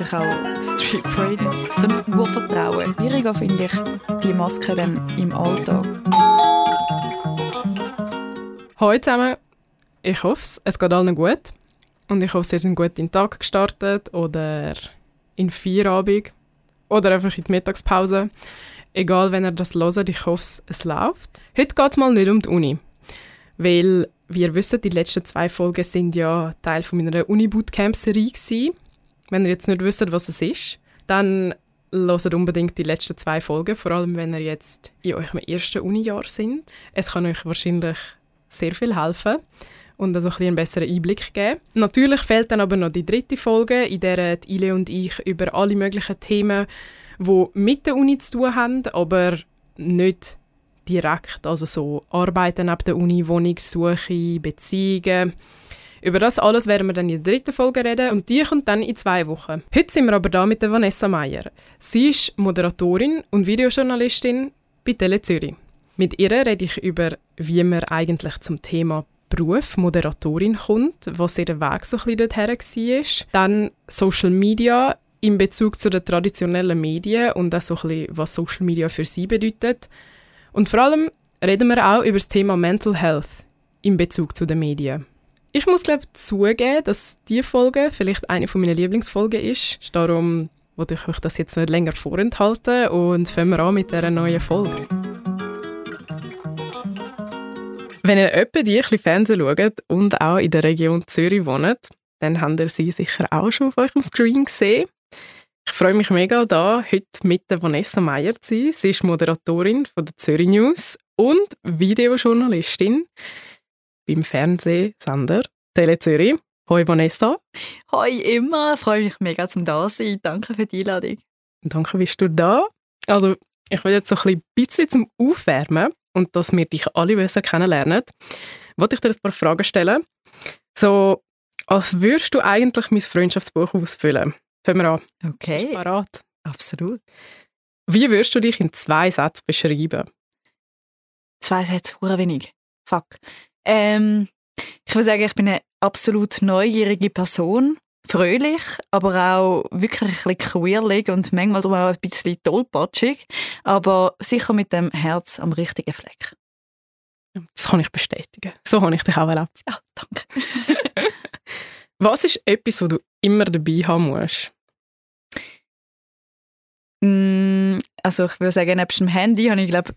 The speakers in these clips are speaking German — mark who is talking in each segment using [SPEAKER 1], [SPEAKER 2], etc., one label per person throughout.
[SPEAKER 1] Ich auch Street Parade. So ein Urvertrauen. Schwieriger finde ich die Maske dann im Alltag.
[SPEAKER 2] Hallo zusammen. Ich hoffe, es geht allen gut. Und ich hoffe, ihr seid gut in den Tag gestartet oder in Feierabend oder einfach in die Mittagspause. Egal, wenn ihr das hört, ich hoffe, es läuft. Heute geht es mal nicht um die Uni. Weil, wie ihr wisst, die letzten zwei Folgen sind ja Teil von meiner Uni-Bootcamp-Serie. Wenn ihr jetzt nicht wisst, was es ist, dann hört unbedingt die letzten zwei Folgen, vor allem wenn ihr jetzt in eurem ersten Uni-Jahr sind. Es kann euch wahrscheinlich sehr viel helfen und also ein einen besseren Einblick geben. Natürlich fehlt dann aber noch die dritte Folge, in der Ile und ich über alle möglichen Themen, die mit der Uni zu tun haben, aber nicht direkt, also so Arbeiten neben der Uni, Wohnungssuche, Beziehungen. Über das alles werden wir dann in der dritten Folge reden und die kommt dann in zwei Wochen. Heute sind wir aber da mit der Vanessa Meyer. Sie ist Moderatorin und Videojournalistin bei Tele Zürich. Mit ihr rede ich über, wie man eigentlich zum Thema Beruf Moderatorin kommt, was ihr Weg so ein bisschen dorthin war. Dann Social Media in Bezug zu den traditionellen Medien und auch so ein bisschen, was Social Media für sie bedeutet. Und vor allem reden wir auch über das Thema Mental Health in Bezug zu den Medien. Ich muss glaube zugeben, dass diese Folge vielleicht eine von meinen Lieblingsfolgen ist. Darum wollte ich euch das jetzt nicht länger vorenthalten und fangen wir an mit dieser neuen Folge. Wenn ihr etwa die ein Fernsehen schaut und auch in der Region Zürich wohnt, dann habt ihr sie sicher auch schon auf eurem Screen gesehen. Ich freue mich mega, da heute mit der Vanessa Meyer zu sein. Sie ist Moderatorin von der Zürich News und Videojournalistin beim Fernsehsender Tele Zürich. Hoi Vanessa.
[SPEAKER 1] Hoi immer, freue mich mega zum da sein. Danke für die Einladung.
[SPEAKER 2] Danke, bist du da. Also ich will jetzt so ein bisschen zum Aufwärmen und dass wir dich alle besser kennenlernen, wollte ich dir ein paar Fragen stellen. So, als würdest du eigentlich mein Freundschaftsbuch ausfüllen? Fangen wir an.
[SPEAKER 1] Okay.
[SPEAKER 2] Bist?
[SPEAKER 1] Absolut.
[SPEAKER 2] Wie würdest du dich in zwei Sätzen beschreiben?
[SPEAKER 1] Zwei Sätze, hure wenig. Fuck. Ähm, ich würde sagen, ich bin eine absolut neugierige Person fröhlich, aber auch wirklich ein bisschen queerlich und manchmal auch ein bisschen tollpatschig, aber sicher mit dem Herz am richtigen Fleck.
[SPEAKER 2] Das kann ich bestätigen. So habe ich dich auch erlebt.
[SPEAKER 1] Ja, danke.
[SPEAKER 2] Was ist etwas, was du immer dabei haben musst?
[SPEAKER 1] Mm, also ich würde sagen, neben dem Handy habe ich glaube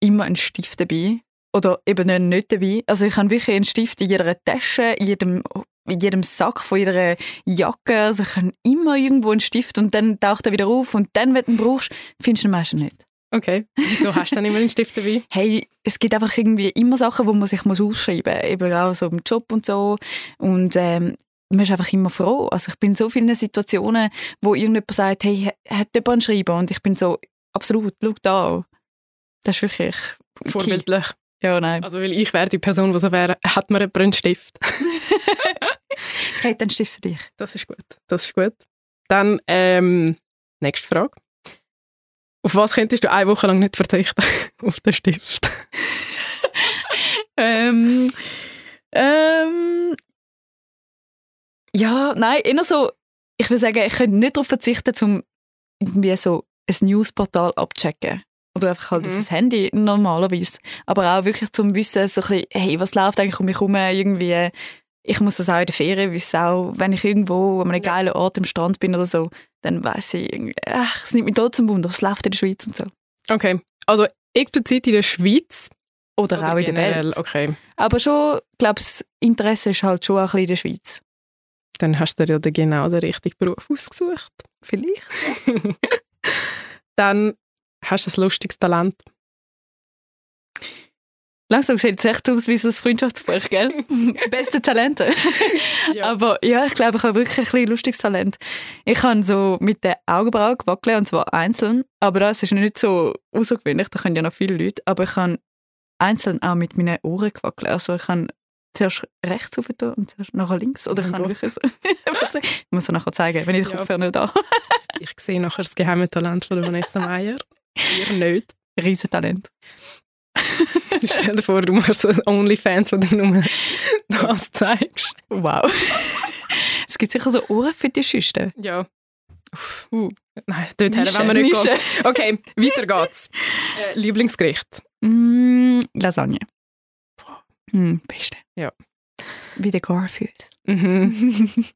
[SPEAKER 1] immer einen Stift dabei oder eben nicht dabei. Also ich habe wirklich einen Stift in jeder Tasche, in jedem in jedem Sack von ihrer Jacke. Also ich habe immer irgendwo einen Stift und dann taucht er wieder auf und dann, wenn du ihn brauchst, findest du ihn meistens nicht.
[SPEAKER 2] Okay. Wieso hast du dann immer einen Stift dabei?
[SPEAKER 1] Hey, es gibt einfach irgendwie immer Sachen, wo man sich muss ausschreiben muss. Eben auch so im Job und so. Und ähm, man ist einfach immer froh. Also ich bin in so vielen Situationen, wo irgendjemand sagt, hey, hat jemand einen Schreiber? Und ich bin so, absolut, schau da. Das ist wirklich...
[SPEAKER 2] Vorbildlich.
[SPEAKER 1] Ja, nein.
[SPEAKER 2] Also weil ich wäre die Person, die so wäre, hat man einen Stift.
[SPEAKER 1] ich hätte einen Stift für dich.
[SPEAKER 2] Das ist gut. Das ist gut. Dann, ähm, nächste Frage. Auf was könntest du eine Woche lang nicht verzichten? Auf den Stift.
[SPEAKER 1] ähm, ähm, ja, nein, eher so, ich würde sagen, ich könnte nicht darauf verzichten, um irgendwie so ein Newsportal abzuchecken. Oder einfach halt mhm. auf das Handy normalerweise. Aber auch wirklich zum Wissen, so ein bisschen, hey, was läuft eigentlich um mich herum? Irgendwie, ich muss das auch in der Ferien wissen, auch wenn ich irgendwo an einem geilen Ort am Strand bin oder so, dann weiß ich ach, es nimmt mich trotzdem Wunder, es läuft in der Schweiz und so.
[SPEAKER 2] Okay, also explizit in der Schweiz?
[SPEAKER 1] Oder, oder auch in der Welt.
[SPEAKER 2] Okay.
[SPEAKER 1] Aber schon, ich glaube, das Interesse ist halt schon auch ein bisschen in der Schweiz.
[SPEAKER 2] Dann hast du dir ja genau den richtigen Beruf ausgesucht.
[SPEAKER 1] Vielleicht.
[SPEAKER 2] Dann hast du ein lustiges Talent.
[SPEAKER 1] Langsam sieht es echt aus wie so ein Freundschaftsbuch, gell? Beste Talente. ja. Aber ja, ich glaube, ich habe wirklich ein lustiges Talent. Ich kann so mit den Augenbrauen wackeln, und zwar einzeln. Aber das ist nicht so außergewöhnlich, da können ja noch viele Leute. Aber ich kann einzeln auch mit meinen Ohren wackeln. Also ich kann zuerst rechts auf und zuerst nachher links. Oder ich kann wirklich so. ich muss es nachher zeigen, wenn ich den ja. Kopfhörer nicht da
[SPEAKER 2] Ich sehe nachher das geheime Talent von Vanessa Meyer. Ihr nicht.
[SPEAKER 1] Riesentalent.
[SPEAKER 2] Stell dir vor, du machst so Onlyfans, wo du nur das zeigst.
[SPEAKER 1] Wow. es gibt sicher so Ohrenfetischisten.
[SPEAKER 2] Ja. Uh. Nein, dort her wollen wir nicht
[SPEAKER 1] Nische.
[SPEAKER 2] gehen. Okay, weiter geht's. Äh, Lieblingsgericht?
[SPEAKER 1] Mm, Lasagne. Mm, beste.
[SPEAKER 2] Ja.
[SPEAKER 1] Wie der Garfield.
[SPEAKER 2] Mhm.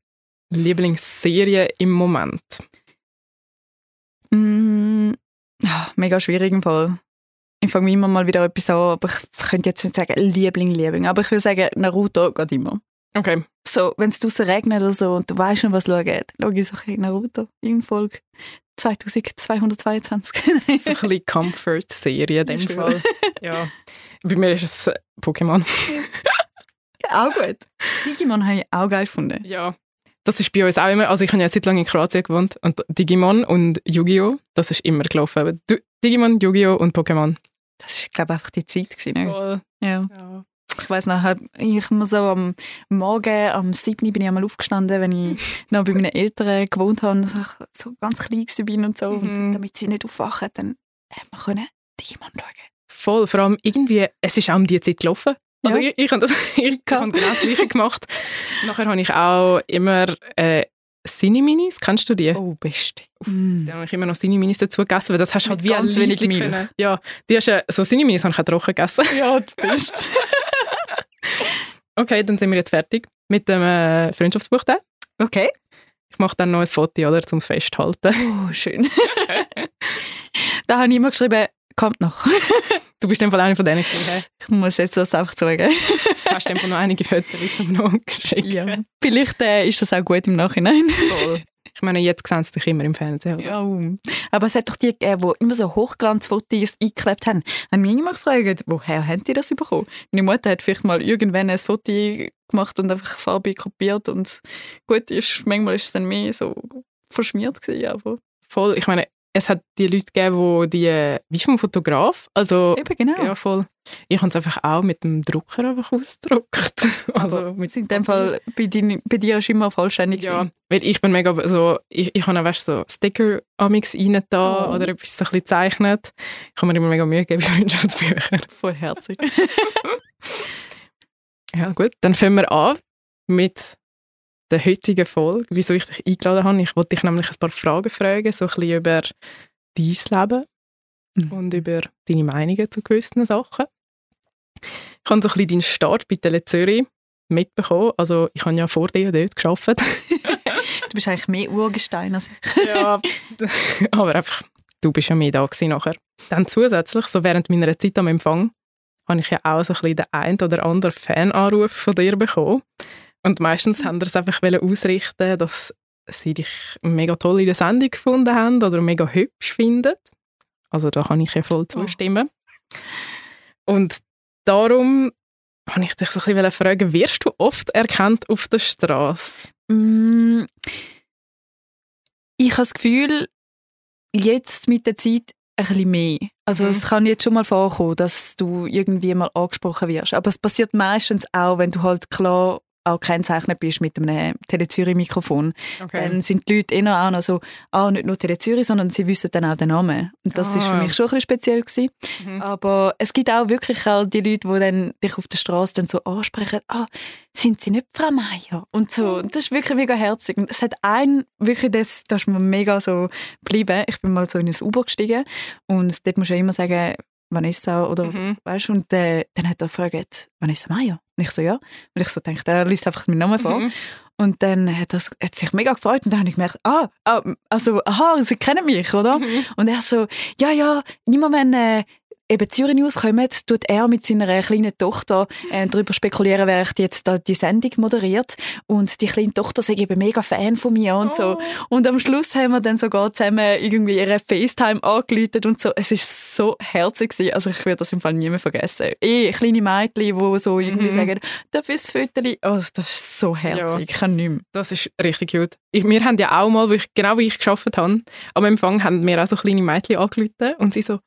[SPEAKER 2] Lieblingsserie im Moment?
[SPEAKER 1] mm, mega schwierig im Fall. Ich fange immer mal wieder etwas an, aber ich könnte jetzt nicht sagen Liebling, Liebling. Aber ich würde sagen, Naruto geht immer.
[SPEAKER 2] Okay.
[SPEAKER 1] So, wenn es draußen regnet oder so und du weißt schon, was schauen, dann schaue ich so ein Naruto in Folge 2222.
[SPEAKER 2] So ein bisschen Comfort-Serie in dem. Fall. Ja. Bei mir ist es Pokémon.
[SPEAKER 1] auch gut. Digimon habe ich auch geil gefunden.
[SPEAKER 2] Ja. Das ist bei uns auch immer, also ich habe ja seit lange in Kroatien gewohnt und Digimon und Yu-Gi-Oh! Das ist immer gelaufen. Du- Digimon, Yu-Gi-Oh! und Pokémon.
[SPEAKER 1] Das war, glaube ich, einfach die Zeit. Gewesen, ne?
[SPEAKER 2] Voll.
[SPEAKER 1] Ja.
[SPEAKER 2] Ja.
[SPEAKER 1] Ich weiss noch, ich muss so am Morgen, am 7. bin ich einmal aufgestanden, wenn ich noch bei meinen Eltern gewohnt habe und so, ganz klein bin und so.
[SPEAKER 2] Mhm.
[SPEAKER 1] Und damit sie nicht aufwachen, dann hat man können Digimon schauen.
[SPEAKER 2] Voll, vor allem irgendwie, es ist auch um die Zeit gelaufen. Also
[SPEAKER 1] Ja.
[SPEAKER 2] ich, ich habe das, ich habe genau das Gleiche gemacht. Nachher habe ich auch immer äh, Cineminis, kennst du die?
[SPEAKER 1] Oh, beste. Mm.
[SPEAKER 2] Da habe ich immer noch Cineminis dazu gegessen, weil das hast du halt wie
[SPEAKER 1] ganz
[SPEAKER 2] ein
[SPEAKER 1] wenig Milch.
[SPEAKER 2] können. Ja, die hast, äh, so Cineminis habe ich auch trocken gegessen.
[SPEAKER 1] Ja, du bist.
[SPEAKER 2] Okay, dann sind wir jetzt fertig mit dem äh, Freundschaftsbuch. dann.
[SPEAKER 1] Okay.
[SPEAKER 2] Ich mache dann noch ein Foto, oder, zum Festhalten.
[SPEAKER 1] Oh, schön. da habe ich immer geschrieben, kommt noch.
[SPEAKER 2] Du bist in dem Fall eine von denen gewesen?
[SPEAKER 1] Ich muss jetzt das einfach sagen.
[SPEAKER 2] Hast du dem Fall noch einige Fotos zum Nachschicken?
[SPEAKER 1] Ja. Vielleicht äh, ist das auch gut im Nachhinein.
[SPEAKER 2] Voll. Ich meine, jetzt sehen sie dich immer im Fernsehen. Oder?
[SPEAKER 1] Ja. Aber es hat doch die gegeben, die immer so Hochglanzfotos eingeklebt haben. Haben mich immer gefragt, woher haben die das bekommen? Meine Mutter hat vielleicht mal irgendwann ein Foto gemacht und einfach Farbe kopiert und gut ist, manchmal ist es dann mehr so verschmiert gewesen, aber
[SPEAKER 2] Voll. Ich meine, es hat die Leute gegeben, die die, äh, wie vom Fotograf, also
[SPEAKER 1] eben genau.
[SPEAKER 2] ja, voll. Ich habe es einfach auch mit dem Drucker einfach ausgedruckt. Also mit
[SPEAKER 1] in dem Fall bei, dir- bei dir ist immer vollständig
[SPEAKER 2] Ja,
[SPEAKER 1] gewesen.
[SPEAKER 2] weil ich bin mega so, ich, ich habe auch weißt, so Sticker amix rein da
[SPEAKER 1] Oh.
[SPEAKER 2] oder etwas so ein bisschen zeichnet. Ich habe mir immer mega Mühe gegeben bei Freundschaftsbüchern.
[SPEAKER 1] voll herzig.
[SPEAKER 2] Ja gut, dann fangen wir an mit der heutigen Folge, wieso ich dich eingeladen habe. Ich wollte dich nämlich ein paar Fragen fragen, so ein bisschen über dein Leben
[SPEAKER 1] Mhm.
[SPEAKER 2] und über deine Meinungen zu gewissen Sachen. Ich habe so ein bisschen deinen Start bei Tele Zürich mitbekommen. Also ich habe ja vor dir dort gearbeitet.
[SPEAKER 1] Du bist eigentlich mehr Urgestein als ich.
[SPEAKER 2] ja, aber einfach, du bist ja mehr da gewesen nachher. Dann zusätzlich, so während meiner Zeit am Empfang, habe ich ja auch so ein bisschen den ein oder anderen Fananruf von dir bekommen. Und meistens haben es einfach ausrichten, dass sie dich mega toll in der Sendung gefunden haben oder mega hübsch finden. Also da kann ich ja voll zustimmen. Und darum habe ich dich so ein bisschen fragen, wirst du oft erkannt auf der Straße?
[SPEAKER 1] Mm, Ich habe das Gefühl, jetzt mit der Zeit ein bisschen mehr. Also
[SPEAKER 2] Mhm.
[SPEAKER 1] es kann jetzt schon mal vorkommen, dass du irgendwie mal angesprochen wirst. Aber es passiert meistens auch, wenn du halt klar auch kennzeichnet bist mit einem Tele-Zürich-Mikrofon. Dann sind die Leute eher auch noch so, ah, nicht nur Tele-Zürich, sondern sie wissen dann auch den Namen. Und das ist für
[SPEAKER 2] Ah.
[SPEAKER 1] mich schon ein bisschen speziell gewesen.
[SPEAKER 2] Mhm.
[SPEAKER 1] Aber es gibt auch wirklich auch die Leute, die dann dich auf der Straße dann so ansprechen, ah, sind sie nicht Frau Meier? Und so. Und das ist wirklich mega herzig. Und es hat einen, wirklich, das, das ist mir mega so geblieben. Ich bin mal so in ein U-Boot gestiegen und dort musst du ja immer sagen, Vanessa oder
[SPEAKER 2] Mhm.
[SPEAKER 1] weißt du, und äh, dann hat er gefragt, Vanessa Meier? Und ich so, ja. Und ich so denke, er liest einfach meinen Namen vor.
[SPEAKER 2] Mhm.
[SPEAKER 1] Und dann hat er hat sich mega gefreut und dann habe ich gemerkt, ah, ah, also, aha, sie kennen mich, oder?
[SPEAKER 2] Mhm.
[SPEAKER 1] Und er so, ja, ja, immer wenn äh, eben Zürich News kommen, tut er mit seiner kleinen Tochter äh, darüber spekulieren, wer ich jetzt da die Sendung moderiert. Und die kleine Tochter sei eben mega Fan von mir und so.
[SPEAKER 2] Oh.
[SPEAKER 1] Und am Schluss haben wir dann sogar zusammen irgendwie ihre FaceTime angeläutet und so. Es ist so herzig gewesen. Also ich werde das im Fall nie mehr vergessen. Eh, kleine Mädchen, die so irgendwie
[SPEAKER 2] Mhm.
[SPEAKER 1] sagen, darf ich das Föteli? Oh, das ist so herzig. Ich kann nicht mehr.
[SPEAKER 2] Das ist richtig gut. Ich, wir haben ja auch mal, wo ich, genau wie ich gearbeitet habe, am Empfang haben wir auch so kleine Mädchen angerufen und sie so,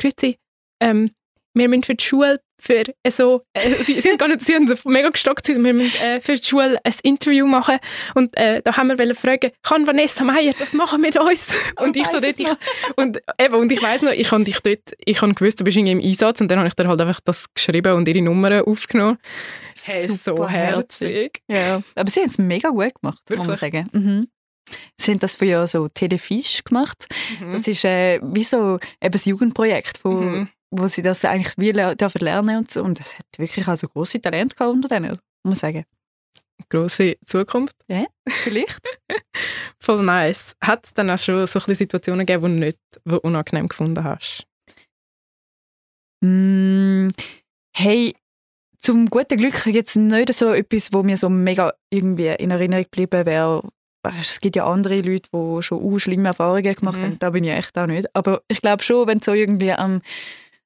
[SPEAKER 2] grüezi, ähm, wir müssen für die Schule für äh, so, äh, sie, sie, haben gar nicht, sie haben so mega gestockt, wir müssen äh, für die Schule ein Interview machen und äh, da haben wir wollen fragen, kann Vanessa Meier das machen mit uns? Und ich so
[SPEAKER 1] weiss
[SPEAKER 2] dort, ich,
[SPEAKER 1] noch.
[SPEAKER 2] und eben, und ich weiss noch, ich habe dich dort, ich habe gewusst, du bist irgendwie im Einsatz und dann habe ich dir halt einfach das geschrieben und ihre Nummern aufgenommen. Hey, so herzig.
[SPEAKER 1] Ja, aber sie haben es mega gut gemacht, muss man
[SPEAKER 2] Wirklich?
[SPEAKER 1] sagen. Mhm. Sie haben das für ja so Telefisch gemacht. Mhm. Das ist äh, wie so eben ein Jugendprojekt, wo, mhm. wo sie das eigentlich wie dürfen lernen und so. Und das hat wirklich also große Talente gehabt unter denen, muss man sagen.
[SPEAKER 2] Grosse Zukunft.
[SPEAKER 1] Ja, vielleicht.
[SPEAKER 2] Voll nice. Hat es dann auch schon so ein Situationen gegeben, die du nicht die unangenehm gefunden hast?
[SPEAKER 1] Mm, hey, zum guten Glück jetzt nicht so etwas, wo mir so mega irgendwie in Erinnerung geblieben wäre. Es gibt ja andere Leute, die schon uh, schlimme Erfahrungen gemacht mhm. haben. Da bin ich echt auch nicht. Aber ich glaube schon, wenn du so irgendwie am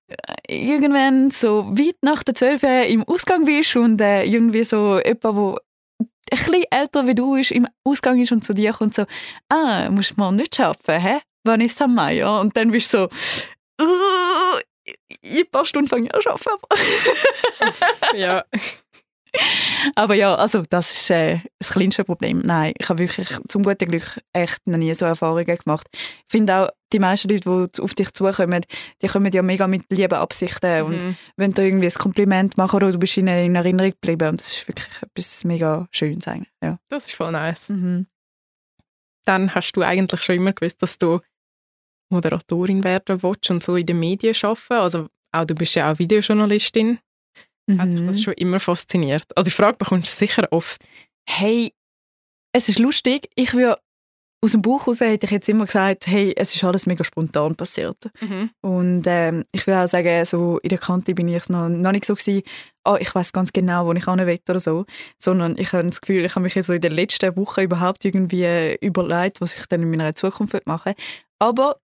[SPEAKER 1] äh, irgendwann so weit nach der 12 im Ausgang bist und äh, irgendwie so jemand, der ein bisschen älter wie du ist, im Ausgang ist und zu dir kommt so, ah, musst du mal nicht arbeiten, hä? Wann ist es Mai? Und dann bist du so, uh, in ein paar Stunden fange ich an zu arbeiten.
[SPEAKER 2] ja.
[SPEAKER 1] Aber ja, also das ist äh, das kleinste Problem. Nein, ich habe wirklich zum guten Glück echt noch nie so Erfahrungen gemacht. Ich finde auch, die meisten Leute, die auf dich zukommen, die kommen ja mega mit lieben Absichten mhm. und wenn du irgendwie ein Kompliment machen oder du bist ihnen in Erinnerung geblieben und das ist wirklich etwas mega Schönes eigentlich. Ja.
[SPEAKER 2] Das ist voll nice.
[SPEAKER 1] Mhm.
[SPEAKER 2] Dann hast du eigentlich schon immer gewusst, dass du Moderatorin werden willst und so in den Medien arbeiten. Also auch du bist ja auch Videojournalistin. Mhm. Hat dich das schon immer fasziniert? Also die Frage bekommst du sicher oft.
[SPEAKER 1] Hey, es ist lustig. Ich würde aus dem Buch heraus hätte ich jetzt immer gesagt, hey, es ist alles mega spontan passiert.
[SPEAKER 2] Mhm.
[SPEAKER 1] Und ähm, ich würde auch sagen, so in der Kante bin ich noch, noch nicht so gewesen, oh, ich weiß ganz genau, wo ich hin will oder so, sondern ich habe das Gefühl, ich habe mich so in den letzten Wochen überhaupt irgendwie überlegt, was ich dann in meiner Zukunft machen will. Aber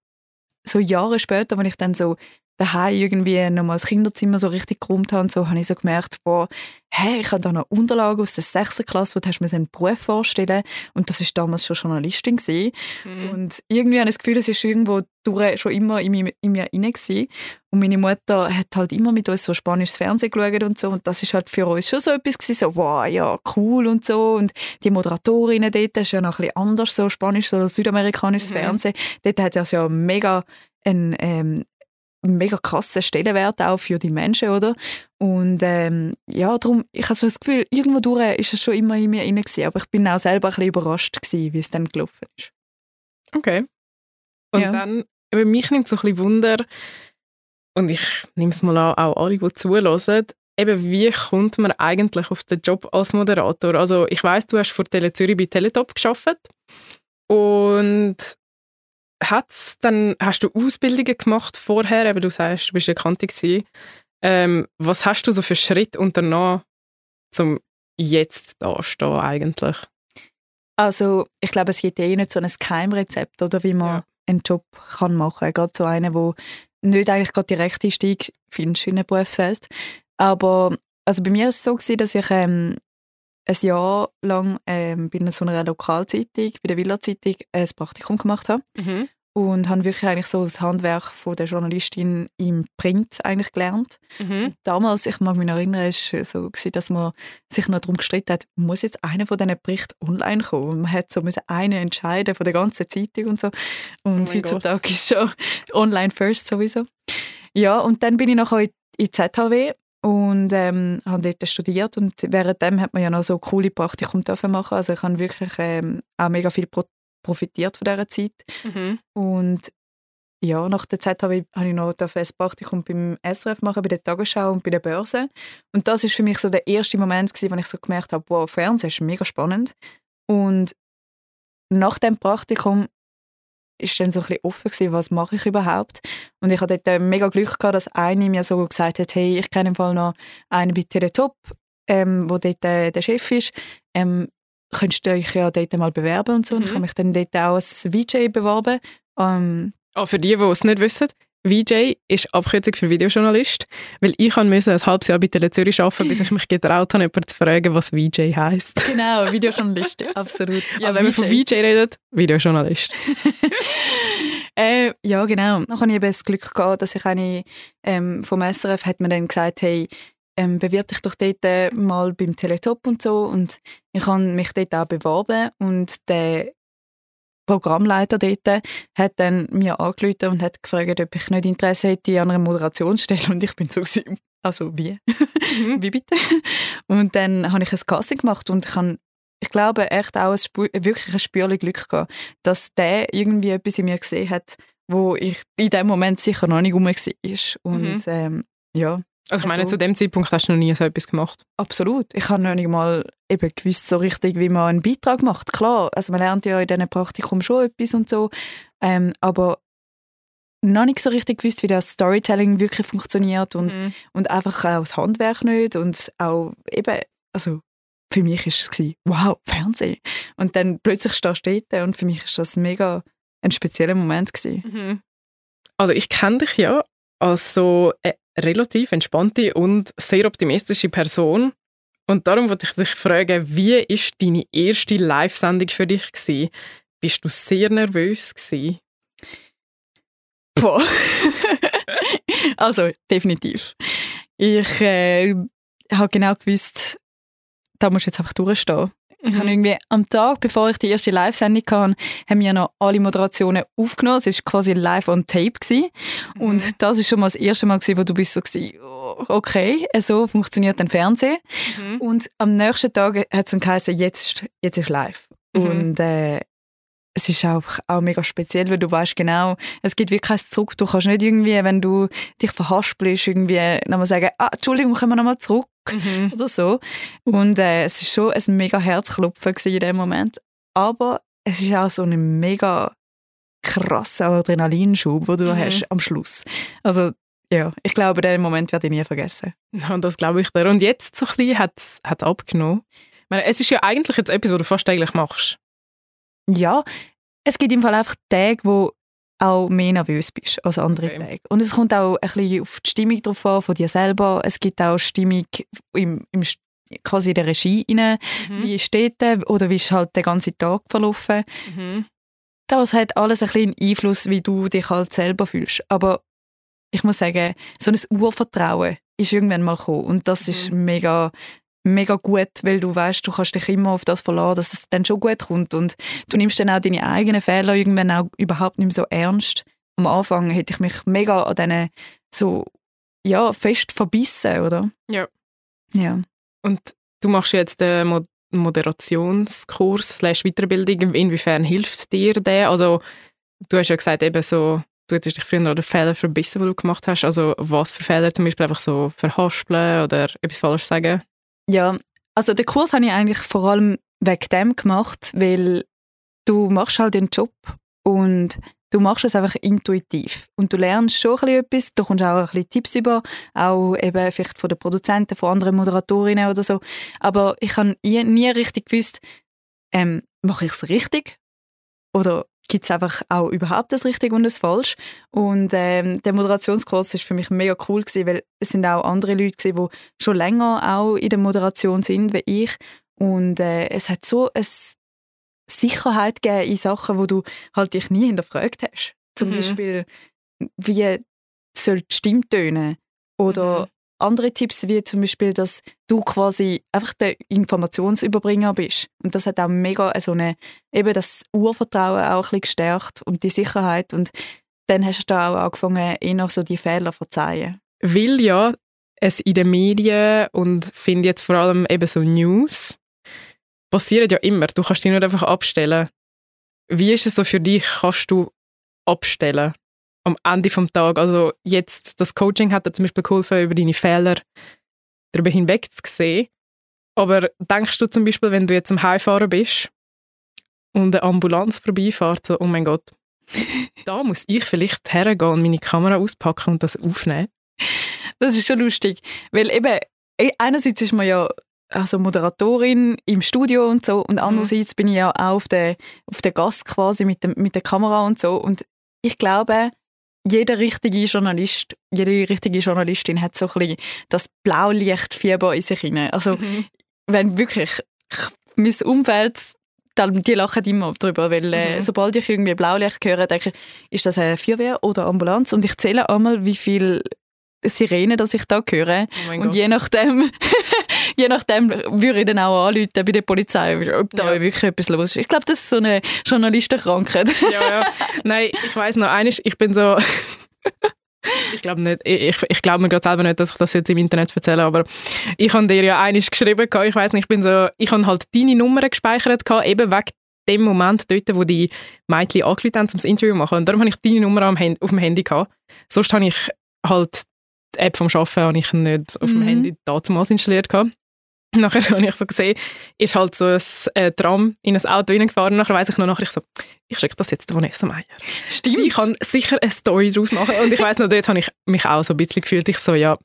[SPEAKER 1] so Jahre später, wenn ich dann so daheim irgendwie nochmal das Kinderzimmer so richtig geräumt habe, so, habe ich so gemerkt, boah, hey, ich habe da noch Unterlagen aus der 6. Klasse, wo du hast mir einen Beruf vorstellen und das ist damals schon Journalistin gewesen. Mhm. Und irgendwie habe ich das Gefühl, es ist irgendwo durch, schon immer in mir, in mir rein gewesen. Und meine Mutter hat halt immer mit uns so spanisches Fernsehen geschaut und so und das ist halt für uns schon so etwas gewesen, so, wow, ja, cool und so und die Moderatorinnen dort, das ist ja noch ein bisschen anders, so spanisch oder südamerikanisches mhm. Fernsehen, dort hat es ja mega ein, ähm, mega krassen Stellenwert auch für die Menschen, oder? Und ähm, ja, darum, ich habe so das Gefühl, irgendwo durch ist es schon immer in mir inne aber ich bin auch selber ein bisschen überrascht gewesen, wie es dann gelaufen ist.
[SPEAKER 2] Okay. Und ja. dann, aber mich nimmt so ein bisschen Wunder, und ich nehme es mal an, auch alle, die zuhören, eben, wie kommt man eigentlich auf den Job als Moderator? Also ich weiß, du hast vor Tele Zürich bei Teletop geschafft und hat's dann, hast du Ausbildungen gemacht vorher? Eben, du sagst, du bist Kante ähm, Was hast du so für Schritte unternommen, zum jetzt da stehen eigentlich?
[SPEAKER 1] Also ich glaube, es gibt eh nicht so ein Geheimrezept, oder wie man ja. einen Job kann machen kann. Gerade so einen, wo nicht eigentlich gerade direkt Einstieg findest in ein Berufsfeld. Aber also bei mir war es so, gewesen, dass ich ähm, ein Jahr lang ähm, bei so einer Lokalzeitung, bei der Villa-Zeitung, ein Praktikum gemacht habe.
[SPEAKER 2] Mhm.
[SPEAKER 1] Und habe wirklich eigentlich so das Handwerk von der Journalistin im Print eigentlich gelernt.
[SPEAKER 2] Mhm.
[SPEAKER 1] Damals, ich mag mich noch erinnern, war es so, dass man sich noch darum gestritten hat, muss jetzt einer von diesen Berichten online kommen? Man hat so einen entscheiden von der ganzen Zeitung und so. Und oh heutzutage Gott. ist schon online first sowieso. Ja, und dann bin ich nachher in die ZHW und ähm, habe dort studiert und währenddem hat man ja noch so coole Praktikum machen. Also ich habe wirklich ähm, auch mega viel profitiert von dieser Zeit.
[SPEAKER 2] Mhm.
[SPEAKER 1] Und ja, nach der Zeit habe ich, habe ich noch ein Praktikum beim SRF machen, bei der Tagesschau und bei der Börse. Und das ist für mich so der erste Moment, gewesen, wo ich so gemerkt habe, wow, Fernsehen ist mega spannend. Und nach dem Praktikum ist dann so ein bisschen offen gewesen, was mache ich überhaupt. Und ich hatte dort äh, mega Glück gehabt, dass eine mir so gesagt hat, hey, ich kenne im Fall noch einen bei Teletop, ähm, wo dort äh, der Chef ist. Ähm, könntest du euch ja dort mal bewerben und so. Mhm. Und ich habe mich dann dort auch als VJ beworben. Ähm,
[SPEAKER 2] oh, für die, die es nicht wissen, VJ ist Abkürzung für Videojournalist, weil ich musste ein halbes Jahr bei Tele Zürich arbeiten, bis ich mich getraut habe, jemanden zu fragen, was VJ heisst.
[SPEAKER 1] Genau, Videojournalist, absolut.
[SPEAKER 2] Ja, also wenn man von VJ redet, Videojournalist.
[SPEAKER 1] äh, ja, genau. Dann habe ich eben das Glück gehabt, dass ich eine ähm, vom SRF hat mir dann gesagt, hey, ähm, bewirb dich doch dort äh, mal beim Teletop und so. Und ich habe mich dort auch beworben und der Programmleiter dort hat dann mir angerufen und hat gefragt, ob ich nicht Interesse hätte an einer Moderationsstelle. Und ich bin so, also wie? Mhm. wie bitte? Und dann habe ich ein Casting gemacht und ich habe ich glaube echt auch ein wirklich ein Spürchen Glück gehabt, dass der irgendwie etwas in mir gesehen hat, wo ich in dem Moment sicher noch nicht rum war. Und mhm. ähm, ja.
[SPEAKER 2] Also ich meine, also, zu dem Zeitpunkt hast du noch nie so etwas gemacht?
[SPEAKER 1] Absolut. Ich habe noch nicht mal eben gewusst so richtig, wie man einen Beitrag macht. Klar, also man lernt ja in diesem Praktikum schon etwas und so, ähm, aber noch nicht so richtig gewusst, wie das Storytelling wirklich funktioniert und, mhm. und einfach auch das Handwerk nicht und auch eben, also für mich war es, wow, Fernsehen. Und dann plötzlich stehst du dort und für mich war das mega ein spezieller Moment. Mhm.
[SPEAKER 2] Also ich kenne dich ja als so eine relativ entspannte und sehr optimistische Person. Und darum wollte ich dich fragen, wie war deine erste Live-Sendung für dich? Gewesen? Bist du sehr nervös? Gewesen?
[SPEAKER 1] Boah. also, definitiv. Ich äh, habe genau gewusst, da musst du jetzt einfach durchstehen. Ich habe mhm. irgendwie am Tag, bevor ich die erste Live-Sendung hatte, haben wir noch alle Moderationen aufgenommen. Es war quasi live on tape. Gewesen. Mhm. Und das war schon mal das erste Mal, gewesen, wo du bist so gewesen, oh, okay, so funktioniert ein Fernsehen. Mhm. Und am nächsten Tag hat es dann geheißen, jetzt, jetzt ist live. Mhm. Und äh, es ist auch, auch mega speziell, weil du weißt genau, es gibt wirklich kein Zurück. Du kannst nicht irgendwie, wenn du dich verhaspelst, irgendwie nochmal sagen, ah, Entschuldigung, kommen wir nochmal zurück mhm. oder so. Und äh, es ist schon ein mega Herzklopfen in dem Moment. Aber es ist auch so ein mega krasser Adrenalinschub, den du mhm. hast am Schluss. Also ja, ich glaube, den Moment werde ich nie vergessen.
[SPEAKER 2] Ja, das glaube ich dir. Und jetzt so ein bisschen hat es abgenommen. Ich meine, es ist ja eigentlich jetzt etwas, was du fast täglich machst.
[SPEAKER 1] Ja, es gibt im Fall einfach Tage, wo auch mehr nervös bist als andere okay. Tage. Und es kommt auch ein bisschen auf die Stimmung drauf an, von dir selber. Es gibt auch Stimmung im, im quasi in der Regie rein, mhm. wie steht der oder wie ist halt der ganze Tag verlaufen. Mhm. Das hat alles ein bisschen Einfluss, wie du dich halt selber fühlst. Aber ich muss sagen, so ein Urvertrauen ist irgendwann mal gekommen und das mhm. ist mega mega gut, weil du weißt, du kannst dich immer auf das verlassen, dass es dann schon gut kommt und du nimmst dann auch deine eigenen Fehler irgendwann auch überhaupt nicht mehr so ernst. Am Anfang hätte ich mich mega an denen so ja fest verbissen, oder?
[SPEAKER 2] Ja.
[SPEAKER 1] Ja.
[SPEAKER 2] Und du machst jetzt den Mo Moderationskurs slash Weiterbildung. Inwiefern hilft dir der? Also du hast ja gesagt eben so du hättest dich früher an den Fehler verbissen, die du gemacht hast. Also was für Fehler? Zum Beispiel einfach so verhaspeln oder etwas falsch sagen?
[SPEAKER 1] Ja, also den Kurs habe ich eigentlich vor allem wegen dem gemacht, weil du machst halt den Job und du machst es einfach intuitiv. Und du lernst schon ein etwas, du kommst auch ein bisschen Tipps über, auch eben vielleicht von den Produzenten, von anderen Moderatorinnen oder so, aber ich habe nie richtig gewusst, ähm, mache ich es richtig oder gibt es einfach auch überhaupt das Richtige und das Falsch. Und ähm, der Moderationskurs ist für mich mega cool gewesen, weil es sind auch andere Leute gewesen, die schon länger auch in der Moderation sind wie ich. Und äh, es hat so eine Sicherheit gegeben in Sachen, wo du halt dich nie hinterfragt hast. Zum mhm. Beispiel, wie soll die Stimme tönen? Oder mhm andere Tipps, wie zum Beispiel, dass du quasi einfach der Informationsüberbringer bist. Und das hat auch mega so eine, eben das Urvertrauen auch ein bisschen gestärkt und die Sicherheit. Und dann hast du auch angefangen, eher so die Fehler zu verzeihen.
[SPEAKER 2] Weil ja es in den Medien und finde jetzt vor allem eben so News passiert ja immer. Du kannst dich nur einfach abstellen. Wie ist es so für dich? Kannst du abstellen? Am Ende vom Tag. Also jetzt, das Coaching hat dir zum Beispiel geholfen, über deine Fehler darüber hinweg zu sehen. Aber denkst du zum Beispiel, wenn du jetzt am Heimfahren bist und eine Ambulanz vorbeifährt, so, oh mein Gott, da muss ich vielleicht hergehen und meine Kamera auspacken und das aufnehmen?
[SPEAKER 1] Das ist schon lustig, weil eben e, einerseits ist man ja also Moderatorin im Studio und so und mhm. andererseits bin ich ja auch auf der, auf der Gast quasi mit, dem, mit der Kamera und so und ich glaube, jeder richtige Journalist, jede richtige Journalistin hat so ein bisschen das Blaulichtfieber in sich hinein. Also mhm. wenn wirklich mein Umfeld die lachen immer darüber, weil äh, mhm. sobald ich irgendwie Blaulicht höre, denke ich, ist das eine Feuerwehr oder Ambulanz? Und ich zähle einmal, wie viel Sirenen, dass ich da höre. Oh und Gott. je nachdem, je nachdem würde ich dann auch anrufen bei der Polizei, ob da ja. wirklich etwas los ist. Ich glaube, das ist so eine Journalistenkrankheit.
[SPEAKER 2] ja, ja. Nein, ich weiß noch, eines, ich bin so ich glaube nicht. Ich, ich glaube mir gerade selber nicht, dass ich das jetzt im Internet erzähle, aber ich habe dir ja einiges geschrieben, ich weiß nicht, ich bin so, ich habe halt deine Nummer gespeichert, eben wegen dem Moment dort, wo die Mädchen angerufen haben, um das Interview zu machen. Und darum habe ich deine Nummer am auf dem Handy gehabt. Sonst habe ich halt die App vom Arbeiten habe ich nicht auf dem mhm. Handy damals installiert gehabt. Nachher habe ich so gesehen, ist halt so ein äh, Tram in ein Auto reingefahren. Nachher weiss ich noch, nachher ich so, ich schicke das jetzt Vanessa Meyer. Stimmt. Sie kann sicher eine Story daraus machen. Und ich weiss noch, dort habe ich mich auch so ein bisschen gefühlt. Ich so, ja,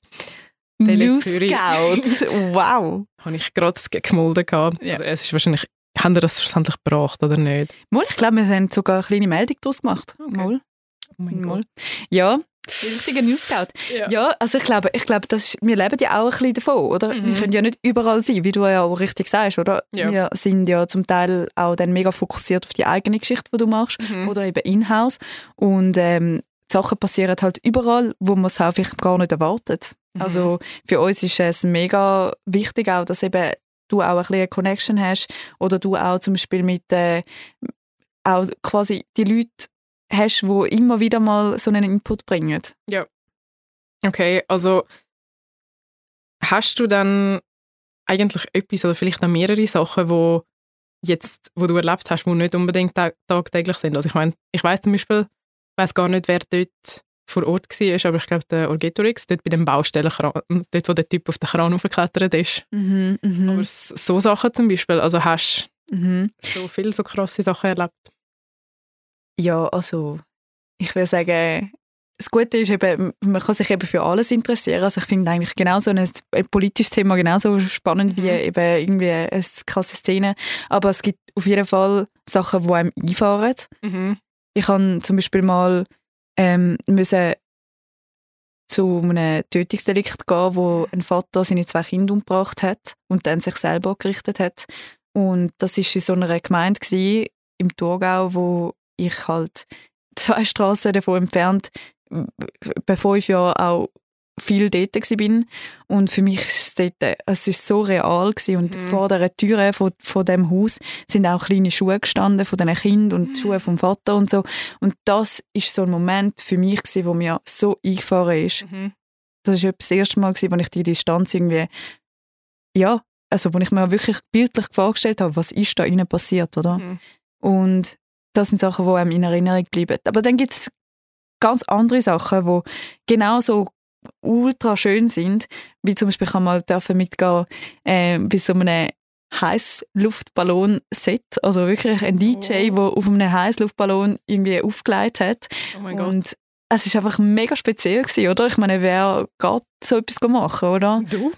[SPEAKER 1] Tele Scout. wow.
[SPEAKER 2] habe ich gerade gemolden gehabt. Ja. Also es ist wahrscheinlich, haben wir das schlussendlich gebracht oder nicht?
[SPEAKER 1] Mal, ich glaube, wir haben sogar eine kleine Meldung daraus gemacht. Okay. Mal. Oh mein Mal. Gott. Ja, die richtige News Scout. Ja. ja, also ich glaube, ich glaube das ist, wir leben ja auch ein bisschen davon, oder? Mhm. Wir können ja nicht überall sein, wie du ja auch richtig sagst, oder? Ja. Wir sind ja zum Teil auch dann mega fokussiert auf die eigene Geschichte, die du machst, mhm. oder eben in-house. Und ähm, Sachen passieren halt überall, wo man es auch vielleicht gar nicht erwartet. Mhm. Also für uns ist es mega wichtig auch, dass eben du auch ein bisschen eine Connection hast oder du auch zum Beispiel mit äh, auch quasi die Leute hast, die immer wieder mal so einen Input bringen.
[SPEAKER 2] Ja. Okay, also hast du dann eigentlich etwas oder vielleicht noch mehrere Sachen, wo jetzt, wo du erlebt hast, die nicht unbedingt tagtäglich sind? Also ich meine, ich weiß zum Beispiel, ich weiß gar nicht, wer dort vor Ort war, aber ich glaube, der Orgetorix, dort bei dem Baustellenkran, dort, wo der Typ auf den Kran aufgeklettert ist. Mhm, mh. Aber so Sachen zum Beispiel, also hast du mhm. so viele so krasse Sachen erlebt?
[SPEAKER 1] Ja, also ich würde sagen, das Gute ist eben, man kann sich eben für alles interessieren. Also ich finde eigentlich genauso ein, ein politisches Thema genauso spannend mhm. wie eben irgendwie eine krasse Szene. Aber es gibt auf jeden Fall Sachen, die einem einfahren. Mhm. Ich kann zum Beispiel mal ähm, müssen zu einem Tötungsdelikt gehen, wo ein Vater seine zwei Kinder umgebracht hat und dann sich selber gerichtet hat. Und das war in so einer Gemeinde gewesen, im Thurgau, wo ich halt zwei Straßen davon entfernt bei fünf Jahren auch viel dort bin und für mich ist es dort, es ist so real gewesen. und mhm. vor der Tür von, von dem Haus sind auch kleine Schuhe gestanden von den Kindern und mhm. Schuhe vom Vater und so und das ist so ein Moment für mich gewesen, wo mir so eingefahren ist. Mhm. Das ist das erste Mal gewesen, wo ich die Distanz irgendwie ja, also wo ich mir wirklich bildlich vorgestellt habe, was ist da innen passiert, oder? Mhm. Und das sind Sachen, die einem in Erinnerung bleiben. Aber dann gibt es ganz andere Sachen, die genauso ultra schön sind, wie zum Beispiel ich mal dürfen mitgehen äh, bei so einem Heißluftballon-Set, also wirklich ein DJ, der oh. auf einem Heißluftballon irgendwie aufgelegt hat. Oh mein Gott. Und es war einfach mega speziell, gewesen, oder? Ich meine, wer geht so etwas machen, oder?
[SPEAKER 2] Du?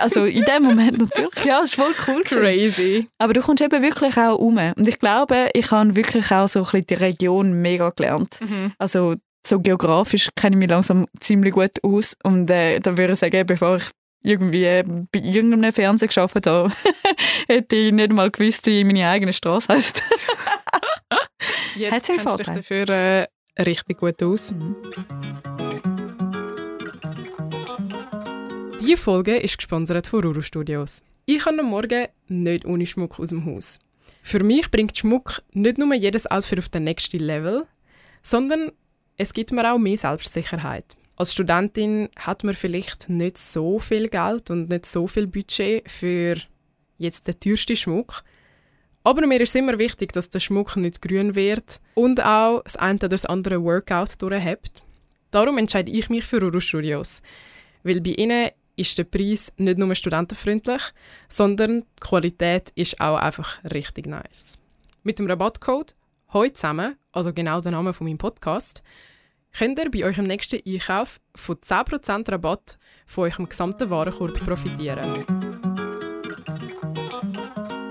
[SPEAKER 1] Also in dem Moment natürlich, ja, es ist voll cool.
[SPEAKER 2] Gewesen. Crazy.
[SPEAKER 1] Aber du kommst eben wirklich auch um. Und ich glaube, ich habe wirklich auch so ein bisschen die Region mega gelernt. Mhm. Also so geografisch kenne ich mich langsam ziemlich gut aus. Und äh, da würde ich sagen, bevor ich irgendwie bei irgendeinem Fernsehen geschafft habe, hätte ich nicht mal gewusst, wie meine eigene Straße heißt.
[SPEAKER 2] Jetzt kennst du dich dafür äh, richtig gut aus. Mhm. Diese Folge ist gesponsert von Ruru Studios. Ich kann am Morgen nicht ohne Schmuck aus dem Haus. Für mich bringt Schmuck nicht nur jedes Outfit auf den nächsten Level, sondern es gibt mir auch mehr Selbstsicherheit. Als Studentin hat man vielleicht nicht so viel Geld und nicht so viel Budget für jetzt den teuersten Schmuck. Aber mir ist immer wichtig, dass der Schmuck nicht grün wird und auch das eine oder das andere Workout durchhebt. Darum entscheide ich mich für Uru Studios. Weil bei ihnen ist der Preis nicht nur studentenfreundlich, sondern die Qualität ist auch einfach richtig nice. Mit dem Rabattcode «Heute zusammen», also genau der Name von meinem Podcast, könnt ihr bei eurem nächsten Einkauf von 10% Rabatt von eurem gesamten Warenkorb profitieren.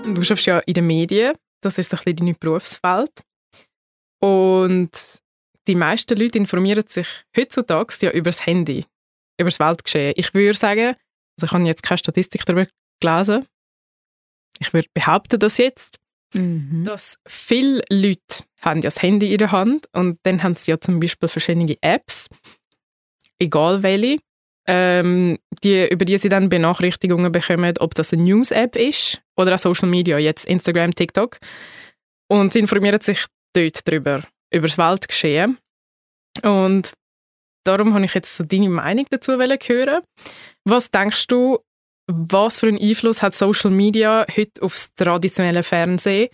[SPEAKER 2] Du schaffst ja in den Medien, das ist so ein bisschen deine Berufswelt. Und die meisten Leute informieren sich heutzutage ja über das Handy, über das Weltgeschehen. Ich würde sagen, also ich habe jetzt keine Statistik darüber gelesen, ich würde behaupten, dass jetzt, mhm. dass viele Leute haben ja das Handy in der Hand und dann haben sie ja zum Beispiel verschiedene Apps, egal welche, ähm, die, über die sie dann Benachrichtigungen bekommen, ob das eine News-App ist oder auch Social Media, jetzt Instagram, TikTok. Und sie informieren sich dort darüber, über das Weltgeschehen. Und darum habe ich jetzt so deine Meinung dazu hören. Was denkst du, was für einen Einfluss hat Social Media heute aufs traditionelle Fernsehen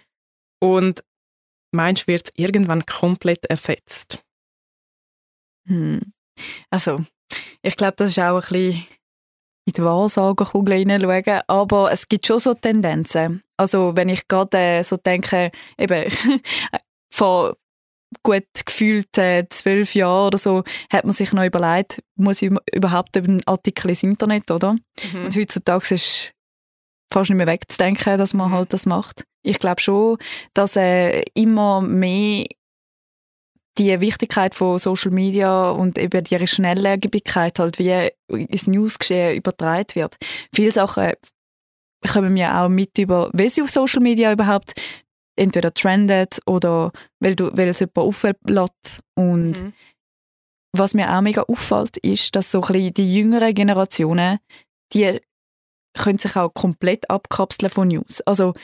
[SPEAKER 2] und meinst du, wird es irgendwann komplett ersetzt?
[SPEAKER 1] Hm. Also, ich glaube, das ist auch ein bisschen in die Wahrsagerkugel hineinschauen, aber es gibt schon so Tendenzen. Also wenn ich gerade äh, so denke, eben vor gut gefühlt äh, zwölf Jahren oder so, hat man sich noch überlegt, muss ich überhaupt einen Artikel ins Internet, oder? Mhm. Und heutzutage ist fast nicht mehr wegzudenken, dass man mhm. halt das macht. Ich glaube schon, dass äh, immer mehr die Wichtigkeit von Social Media und eben die Schnelllebigkeit halt wie ins Newsgeschehen übertragen wird. Viele Sachen kommen mir auch mit über, wie sie auf Social Media überhaupt entweder trendet oder weil, du, weil es jemand auflässt. Und mhm. was mir auch mega auffällt, ist, dass so ein die jüngeren Generationen, die können sich auch komplett abkapseln von News. Also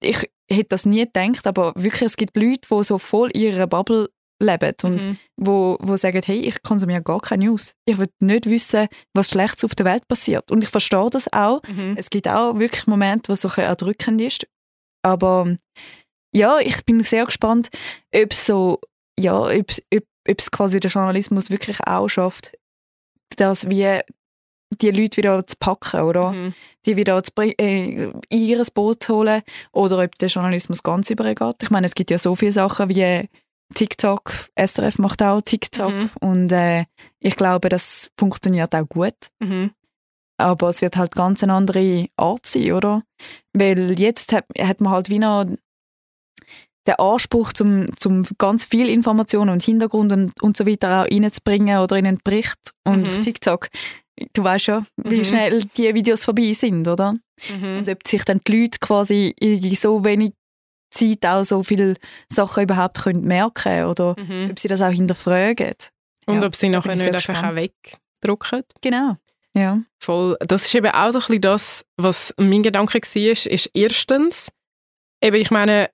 [SPEAKER 1] ich hätte das nie gedacht, aber wirklich, es gibt Leute, die so voll in ihrer Bubble leben und mhm. wo, wo sagen, hey, ich konsumiere gar keine News. Ich will nicht wissen, was Schlechtes auf der Welt passiert. Und ich verstehe das auch. Mhm. Es gibt auch wirklich Momente, wo es so erdrückend ist. Aber ja, ich bin sehr gespannt, ob es so, ja, ob, ob, ob es quasi der Journalismus wirklich auch schafft, dass wir die Leute wieder zu packen, oder? Mhm. Die wieder zu, äh, in ihr Boot zu holen oder ob der Journalismus ganz übergeht. Ich meine, es gibt ja so viele Sachen wie TikTok, SRF macht auch TikTok mhm. und äh, ich glaube, das funktioniert auch gut. Mhm. Aber es wird halt ganz eine andere Art sein, oder? Weil jetzt hat, hat man halt wie noch den Anspruch, zum, zum ganz viel Informationen und Hintergrund und, und so weiter auch reinzubringen oder in einen Bericht. Und mhm. auf TikTok, du weißt ja, wie mhm. schnell die Videos vorbei sind, oder? Mhm. Und ob sich dann die Leute quasi so wenig Zeit auch so viele Sachen überhaupt können merken oder mhm. ob sie das auch hinterfragen.
[SPEAKER 2] Und ja, ob sie nachher nicht einfach auch wegdrucken.
[SPEAKER 1] Genau. Ja.
[SPEAKER 2] Voll. Das ist eben auch so ein bisschen das, was mein Gedanke war, ist erstens, eben, ich meine,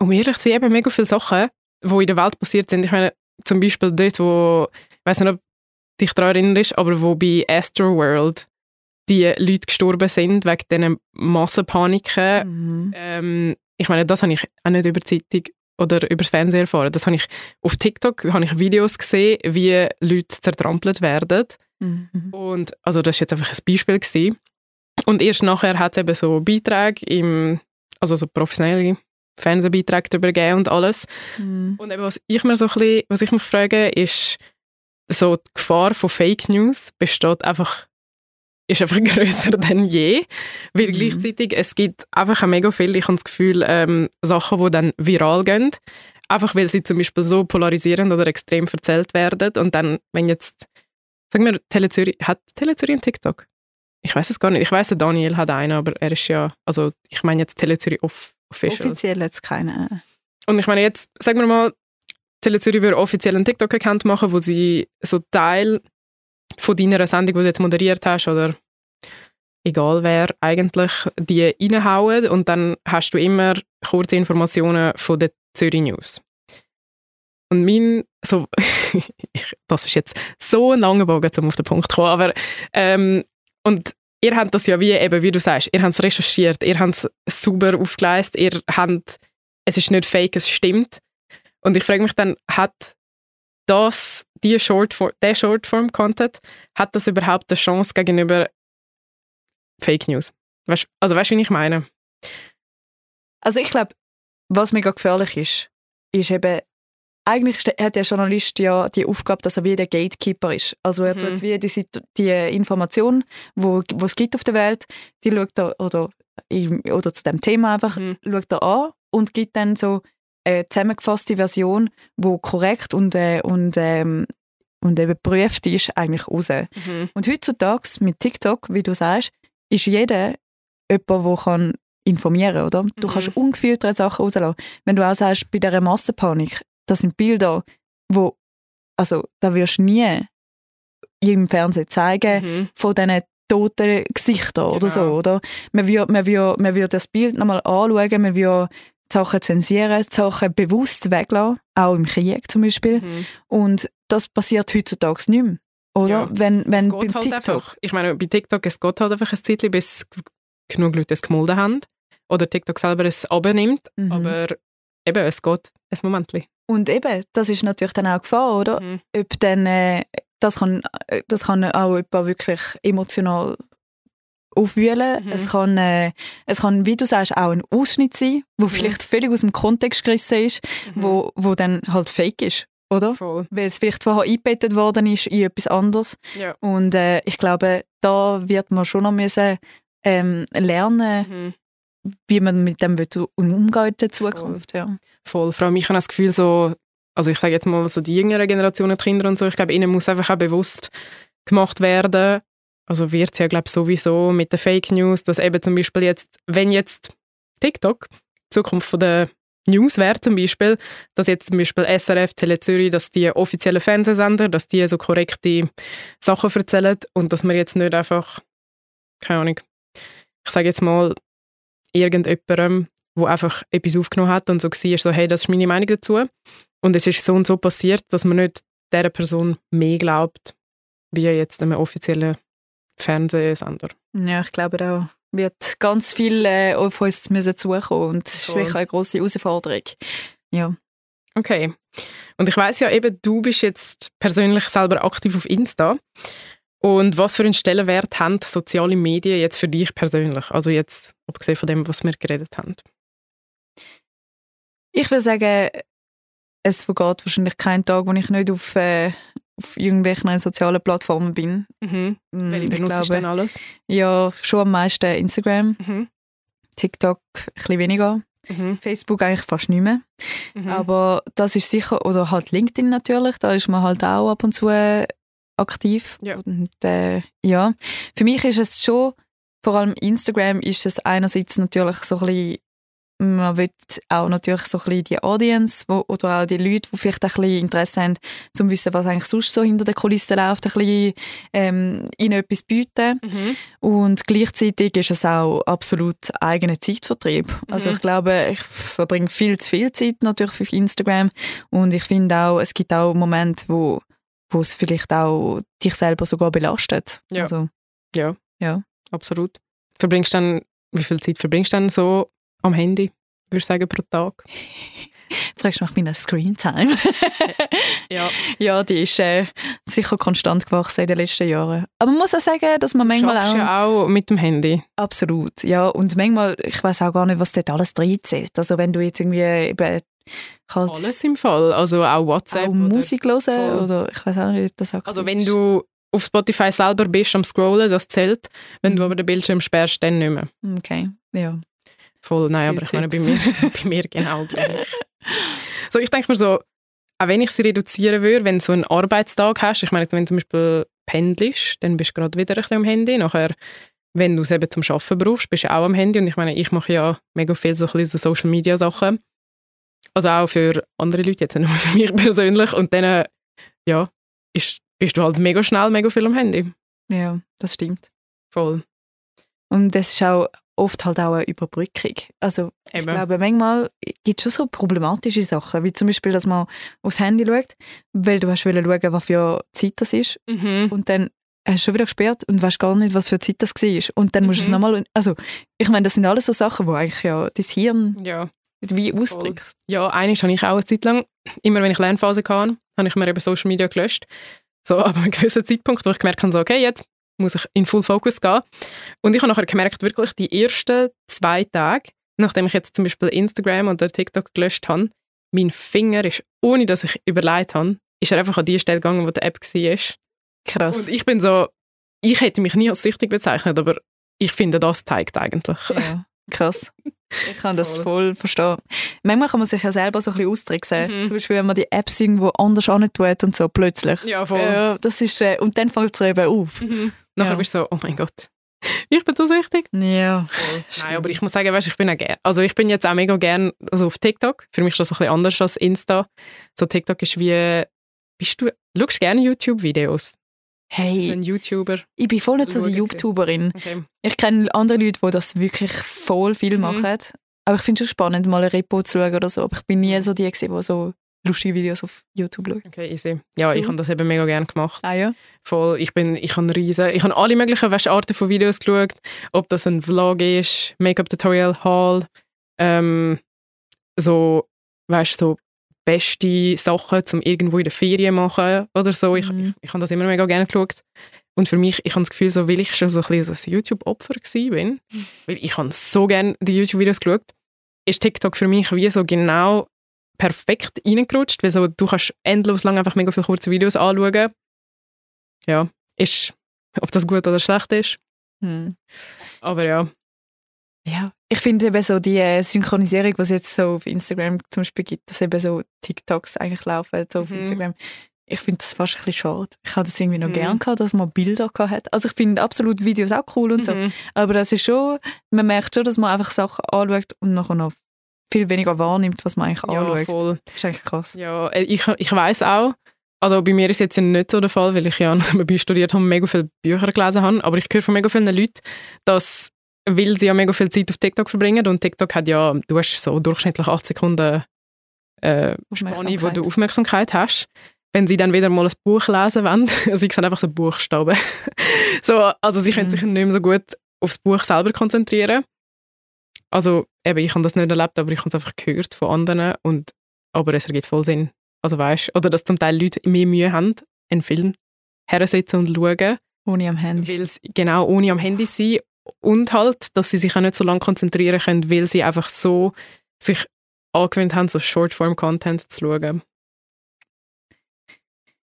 [SPEAKER 2] um ehrlich zu sein, eben mega viele Sachen, die in der Welt passiert sind. Ich meine, zum Beispiel dort, wo, ich weiß nicht, ob dich daran erinnerst, aber wo bei Astroworld die Leute gestorben sind wegen diesen Massenpaniken. Mhm. Ähm, ich meine, das habe ich auch nicht über die Zeitung oder über das Fernsehen erfahren. Das habe ich auf TikTok habe ich Videos gesehen, wie Leute zertrampelt werden. Mhm. Und also das ist jetzt einfach ein Beispiel gewesen. Und erst nachher hat es eben so Beiträge im, also so professionelle Fernsehbeiträge darüber gegeben und alles. Mhm. Und eben was ich mir so ein bisschen, was ich mich frage, ist so die Gefahr von Fake News besteht einfach ist einfach größer denn je, weil mhm. gleichzeitig es gibt einfach mega viel, ich habe das Gefühl, ähm, Sachen, die dann viral gehen, einfach weil sie zum Beispiel so polarisierend oder extrem erzählt werden und dann, wenn jetzt, sagen wir, Telezürich, hat Telezürich einen TikTok? Ich weiß es gar nicht. Ich weiß, Daniel hat einen, aber er ist ja, also ich meine jetzt Telezürich off official.
[SPEAKER 1] Offiziell jetzt keine.
[SPEAKER 2] Und ich meine jetzt, sagen wir mal, Telezürich würde offiziell einen TikTok-Account machen, wo sie so Teil von deiner Sendung, die du jetzt moderiert hast, oder egal wer eigentlich, die reinhauen und dann hast du immer kurze Informationen von der Zürich News. Und mein, so, das ist jetzt so ein langer Bogen, um auf den Punkt zu kommen, aber ähm, und ihr habt das ja wie, eben, wie du sagst, ihr habt es recherchiert, ihr habt es super aufgeleistet, ihr habt, es ist nicht fake, es stimmt. Und ich frage mich dann, hat das, die Shortform, der Shortform-Content, hat das überhaupt eine Chance gegenüber Fake News? Weißt, also weißt du, wie ich meine?
[SPEAKER 1] Also ich glaube, was mega gefährlich ist, ist eben, eigentlich hat der Journalist ja die Aufgabe, dass er wie der Gatekeeper ist. Also er mhm. tut wie die, die Information, wo, wo es gibt auf der Welt, die schaut er, oder, oder zu dem Thema einfach, mhm. schaut er an und gibt dann so eine zusammengefasste Version, die korrekt und, äh, und, ähm, und eben geprüft ist, eigentlich raus. Mhm. Und heutzutage mit TikTok, wie du sagst, ist jeder jemand, der kann informieren oder? Du mhm. kannst ungefilterte Sachen rauslassen. Wenn du auch sagst, bei dieser Massenpanik, das sind Bilder, wo, also da wirst du nie im Fernsehen zeigen mhm. von diesen toten Gesichtern genau. oder so, oder? Man würde, man, würde, man würde das Bild nochmal anschauen, man würde Sachen zensieren, Sachen bewusst weglassen, auch im Krieg zum Beispiel.
[SPEAKER 2] Mhm.
[SPEAKER 1] Und das passiert heutzutage nicht mehr. Oder?
[SPEAKER 2] Ja,
[SPEAKER 1] wenn wenn
[SPEAKER 2] es geht halt
[SPEAKER 1] TikTok.
[SPEAKER 2] einfach. Ich meine, bei TikTok, es geht halt einfach ein Zeitchen, bis genug Leute es gemolden haben. Oder TikTok selber es abnimmt.
[SPEAKER 1] Mhm.
[SPEAKER 2] Aber eben, es geht ein Momentchen.
[SPEAKER 1] Und eben, das ist natürlich dann auch Gefahr, oder?
[SPEAKER 2] Mhm.
[SPEAKER 1] Ob dann, äh, das, kann, äh, das kann auch jemand wirklich emotional aufwühlen.
[SPEAKER 2] Mhm.
[SPEAKER 1] Es, kann, äh, es kann, wie du sagst, auch ein Ausschnitt sein, wo vielleicht völlig aus dem Kontext gerissen ist,
[SPEAKER 2] Mhm.
[SPEAKER 1] wo, wo dann halt fake ist, oder?
[SPEAKER 2] Voll.
[SPEAKER 1] Weil es vielleicht vorher eingebettet worden ist in etwas anderes.
[SPEAKER 2] Ja.
[SPEAKER 1] Und äh, ich glaube, da wird man schon noch müssen, ähm, lernen,
[SPEAKER 2] Mhm.
[SPEAKER 1] wie man mit dem umgehen in der Zukunft. Ja.
[SPEAKER 2] Voll. Vor allem, ich habe das Gefühl, so, also ich sage jetzt mal so die jüngeren Generationen, Kinder und so, ich glaube, ihnen muss einfach auch bewusst gemacht werden, also wird es ja, glaube ich, sowieso mit den Fake News, dass eben zum Beispiel jetzt, wenn jetzt TikTok die Zukunft von der News wäre zum Beispiel, dass jetzt zum Beispiel SRF, Tele Zürich, dass die offiziellen Fernsehsender, dass die so korrekte Sachen erzählen und dass man jetzt nicht einfach, keine Ahnung, ich sage jetzt mal, irgendjemandem, wo einfach etwas aufgenommen hat und so war, so, hey, das ist meine Meinung dazu. Und es ist so und so passiert, dass man nicht dieser Person mehr glaubt, wie jetzt einem offiziellen Fernsehsender.
[SPEAKER 1] Ja, ich glaube, da wird ganz viel äh, auf uns müssen zukommen und das ist sicher eine grosse Herausforderung. Ja.
[SPEAKER 2] Okay. Und ich weiß ja eben, du bist jetzt persönlich selber aktiv auf Insta. Und was für einen Stellenwert haben soziale Medien jetzt für dich persönlich? Also jetzt, abgesehen von dem, was wir geredet haben.
[SPEAKER 1] Ich würde sagen, es vergeht wahrscheinlich kein Tag, wo ich nicht auf, äh, auf irgendwelchen sozialen Plattformen bin.
[SPEAKER 2] Mhm.
[SPEAKER 1] Mm,
[SPEAKER 2] Welche
[SPEAKER 1] ich
[SPEAKER 2] du
[SPEAKER 1] glaube,
[SPEAKER 2] denn alles?
[SPEAKER 1] ja, schon am meisten Instagram,
[SPEAKER 2] Mhm.
[SPEAKER 1] TikTok ein bisschen weniger,
[SPEAKER 2] Mhm.
[SPEAKER 1] Facebook eigentlich fast nicht mehr.
[SPEAKER 2] Mhm.
[SPEAKER 1] Aber das ist sicher, oder halt LinkedIn natürlich, da ist man halt auch ab und zu äh, aktiv.
[SPEAKER 2] Ja.
[SPEAKER 1] Und äh, ja, für mich ist es schon, vor allem Instagram ist es einerseits natürlich so ein bisschen, man will auch natürlich so ein bisschen die Audience wo, oder auch die Leute, die vielleicht ein bisschen Interesse haben, zum wissen, was eigentlich sonst so hinter den Kulissen läuft, ein bisschen ähm, ihnen etwas bieten.
[SPEAKER 2] Mhm.
[SPEAKER 1] Und gleichzeitig ist es auch absolut eigener Zeitvertrieb. Also
[SPEAKER 2] Mhm.
[SPEAKER 1] ich glaube, ich verbringe viel zu viel Zeit natürlich auf Instagram und ich finde auch, es gibt auch Momente, wo, wo es vielleicht auch dich selber sogar belastet.
[SPEAKER 2] Ja.
[SPEAKER 1] Also,
[SPEAKER 2] Ja.
[SPEAKER 1] Ja.
[SPEAKER 2] Absolut. Verbringst dann, wie viel Zeit verbringst du dann so am Handy, würde ich sagen, pro Tag?
[SPEAKER 1] fragst du nach meiner Screentime?
[SPEAKER 2] Ja.
[SPEAKER 1] ja, die ist äh, sicher konstant gewachsen in den letzten Jahren. Aber man muss auch sagen, dass man
[SPEAKER 2] Du
[SPEAKER 1] manchmal auch...
[SPEAKER 2] ja auch mit dem Handy.
[SPEAKER 1] Absolut, ja. Und manchmal, ich weiß auch gar nicht, was dort alles reinzählt. Also wenn du jetzt irgendwie eben halt
[SPEAKER 2] Alles im Fall. Also auch WhatsApp.
[SPEAKER 1] auch Musik hören
[SPEAKER 2] Voll.
[SPEAKER 1] oder ich weiß auch nicht, ob das auch
[SPEAKER 2] Also wenn du auf Spotify selber bist am Scrollen, das zählt. Wenn du
[SPEAKER 1] Mhm.
[SPEAKER 2] aber den Bildschirm sperrst, dann nicht mehr.
[SPEAKER 1] Okay, ja.
[SPEAKER 2] Voll, nein, aber ich meine, bei mir, bei mir genau gleich. So, ich denke mir so, auch wenn ich sie reduzieren würde, wenn du so einen Arbeitstag hast, ich meine, wenn du zum Beispiel pendelst, dann bist du gerade wieder ein bisschen am Handy. Nachher, wenn du es eben zum Arbeiten brauchst, bist du auch am Handy. Und ich meine, ich mache ja mega viel so, ein bisschen so Social-Media-Sachen. Also auch für andere Leute, jetzt nicht nur für mich persönlich. Und dann, äh, ja, ist, bist du halt mega schnell, mega viel am Handy.
[SPEAKER 1] Ja, das stimmt.
[SPEAKER 2] Voll.
[SPEAKER 1] Und das ist auch oft halt auch eine Überbrückung. Also ich
[SPEAKER 2] Eben.
[SPEAKER 1] glaube, manchmal gibt es schon so problematische Sachen, wie zum Beispiel, dass man aufs Handy schaut, weil du hast schauen, was für Zeit das ist
[SPEAKER 2] Mhm.
[SPEAKER 1] und dann hast du schon wieder gesperrt und weißt gar nicht, was für Zeit das war. Und dann musst du es
[SPEAKER 2] Mhm.
[SPEAKER 1] nochmal... Also ich meine, das sind alles so Sachen, wo eigentlich ja das Hirn
[SPEAKER 2] Ja.
[SPEAKER 1] wie ausdrückt.
[SPEAKER 2] Ja, eigentlich habe ich auch eine Zeit lang, immer wenn ich Lernphase hatte, habe ich mir eben Social Media gelöscht. So ab einem gewissen Zeitpunkt, wo ich gemerkt habe, so, okay, jetzt muss ich in Full Focus gehen. Und ich habe nachher gemerkt, wirklich die ersten zwei Tage, nachdem ich jetzt zum Beispiel Instagram oder TikTok gelöscht habe, mein Finger ist, ohne dass ich überlegt habe, ist er einfach an die Stelle gegangen, wo die App war.
[SPEAKER 1] Krass.
[SPEAKER 2] Und ich bin so, ich hätte mich nie als süchtig bezeichnet, aber ich finde, das zeigt eigentlich.
[SPEAKER 1] Ja, krass. Ich kann das
[SPEAKER 2] Voll.
[SPEAKER 1] verstehen. Manchmal kann man sich ja selber so ein bisschen austricksen.
[SPEAKER 2] Mhm.
[SPEAKER 1] Zum Beispiel, wenn man die Apps irgendwo anders tut und so plötzlich.
[SPEAKER 2] Ja, voll.
[SPEAKER 1] Ja, das ist, äh, und dann fällt es eben auf.
[SPEAKER 2] Mhm. Nachher
[SPEAKER 1] Ja.
[SPEAKER 2] bist du so, oh mein Gott, ich bin so süchtig.
[SPEAKER 1] Ja.
[SPEAKER 2] Nein, aber ich muss sagen, weißt, ich bin auch gern, also ich bin jetzt auch mega gern also auf TikTok. Für mich ist das ein bisschen anders als Insta. So TikTok ist wie, bist du, schaust du gerne YouTube-Videos? Bist du so
[SPEAKER 1] Hey,
[SPEAKER 2] ein YouTuber?
[SPEAKER 1] ich bin voll nicht so die. YouTuberin.
[SPEAKER 2] Okay.
[SPEAKER 1] Ich kenne andere Leute, die das wirklich voll viel
[SPEAKER 2] Mhm.
[SPEAKER 1] machen. Aber ich finde es schon spannend, mal ein Repo zu schauen oder so. Aber ich bin nie so die, die so lustige Videos auf YouTube schauen.
[SPEAKER 2] Okay, easy. Ja, ich habe das eben mega gerne gemacht.
[SPEAKER 1] Ah ja?
[SPEAKER 2] Voll. Ich bin, ich habe riesen, ich habe alle möglichen weißt, Arten von Videos geschaut. Ob das ein Vlog ist, Make-up-Tutorial, Haul, ähm, so, weißt so beste Sachen, um irgendwo in der Ferien machen oder so. Ich,
[SPEAKER 1] Mhm.
[SPEAKER 2] ich, ich habe das immer mega gerne geschaut. Und für mich, ich habe das Gefühl, so, weil ich schon so ein bisschen ein YouTube-Opfer bin, weil ich habe so gerne die YouTube-Videos geschaut, ist TikTok für mich wie so genau perfekt reingerutscht, weil so, du kannst endlos lang einfach mega viele kurze Videos anschauen. Ja, ist, ob das gut oder schlecht ist,
[SPEAKER 1] Hm.
[SPEAKER 2] aber ja.
[SPEAKER 1] Ja, ich finde eben so die äh, Synchronisierung, was jetzt so auf Instagram zum Beispiel gibt, dass eben so TikToks eigentlich laufen so auf
[SPEAKER 2] Mhm.
[SPEAKER 1] Instagram. Ich finde das fast ein bisschen schade. Ich hatte das irgendwie noch
[SPEAKER 2] Mhm.
[SPEAKER 1] gern gehabt, dass man Bilder gehabt hat. Also ich finde absolut Videos auch cool und so.
[SPEAKER 2] Mhm.
[SPEAKER 1] Aber das ist schon, man merkt schon, dass man einfach Sachen anschaut und nachher noch viel weniger wahrnimmt, was man eigentlich
[SPEAKER 2] Ja,
[SPEAKER 1] anschaut.
[SPEAKER 2] voll.
[SPEAKER 1] Das ist eigentlich krass.
[SPEAKER 2] Ja, äh, ich, ich weiß auch, also bei mir ist jetzt ja nicht so der Fall, weil ich ja nebenbei studiert habe und mega viele Bücher gelesen habe, aber ich höre von mega vielen Leuten, dass, weil sie ja mega viel Zeit auf TikTok verbringen und TikTok hat ja, du hast so durchschnittlich 8 Sekunden äh, Spanne, wo du Aufmerksamkeit hast. Wenn sie dann wieder mal ein Buch lesen wollen, sie sehen einfach so Buchstaben. so, also sie können
[SPEAKER 1] Mhm.
[SPEAKER 2] sich nicht mehr so gut aufs Buch selber konzentrieren. Also eben, ich habe das nicht erlebt, aber ich habe es einfach gehört von anderen und aber es ergibt voll Sinn. Also weißt, oder dass zum Teil Leute mehr Mühe haben, einen Film hersitzen und schauen,
[SPEAKER 1] Ohne am Handy.
[SPEAKER 2] weil sie genau ohne am Handy sind und halt, dass sie sich auch nicht so lange konzentrieren können, weil sie einfach so sich angewöhnt haben, so Shortform-Content zu schauen.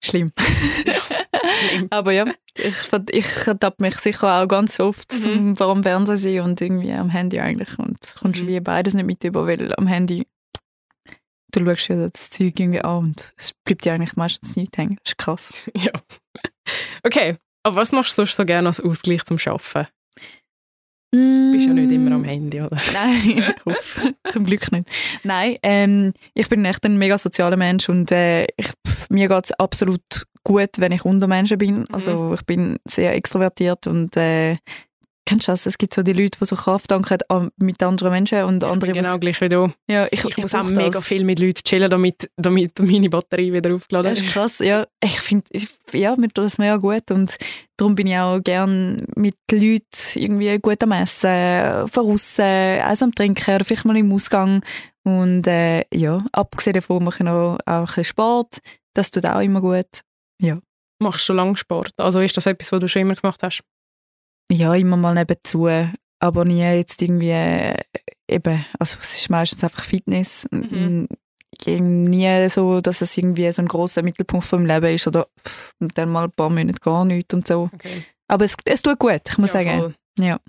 [SPEAKER 1] Schlimm. Aber ja, ich, ich ertappe mich sicher auch ganz oft
[SPEAKER 2] Mhm.
[SPEAKER 1] zum vor Fernseher sein und irgendwie am Handy eigentlich. Und kommst
[SPEAKER 2] Mhm.
[SPEAKER 1] wie beides nicht mit über, weil am Handy du schaust ja das Zeug irgendwie an und es bleibt ja eigentlich meistens nicht hängen. Das ist krass.
[SPEAKER 2] ja. Okay, aber was machst du sonst so gerne als Ausgleich zum Arbeiten? Du bist ja nicht immer am Handy, oder?
[SPEAKER 1] Nein, ich hoffe. Zum Glück nicht. Nein, ähm, ich bin echt ein mega sozialer Mensch und äh, ich, pff, mir geht es absolut gut, wenn ich unter Menschen bin.
[SPEAKER 2] Mhm.
[SPEAKER 1] Also ich bin sehr extrovertiert und äh, kennst du das? Es gibt so die Leute, die so Kraft tanken an- mit anderen Menschen und andere,
[SPEAKER 2] genau
[SPEAKER 1] was-
[SPEAKER 2] gleich wie du.
[SPEAKER 1] ja, ich,
[SPEAKER 2] Ich, muss auch
[SPEAKER 1] brauch
[SPEAKER 2] mega
[SPEAKER 1] das.
[SPEAKER 2] viel mit Leuten chillen, damit, damit meine Batterie wieder aufgeladen
[SPEAKER 1] Das
[SPEAKER 2] ist.
[SPEAKER 1] ist krass, ja. Ich finde, ja, mir tut das mega gut und darum bin ich auch gern mit Leuten irgendwie gut am Essen, aussen, eins am Trinken oder vielleicht mal im Ausgang. Und äh, ja, abgesehen davon mache ich noch auch ein bisschen Sport. Das tut auch immer gut.
[SPEAKER 2] Machst du schon lange Sport? Also ist das etwas, was du schon immer gemacht hast?
[SPEAKER 1] Ja, immer mal nebenzu, aber nie jetzt irgendwie äh, eben, also es ist meistens einfach Fitness.
[SPEAKER 2] Mhm.
[SPEAKER 1] Nie so, dass es irgendwie so ein großer Mittelpunkt vom Leben ist oder pff, dann mal ein paar Monate gar nichts und so.
[SPEAKER 2] Okay.
[SPEAKER 1] Aber es, es tut gut, ich muss sagen.
[SPEAKER 2] voll.
[SPEAKER 1] Ja.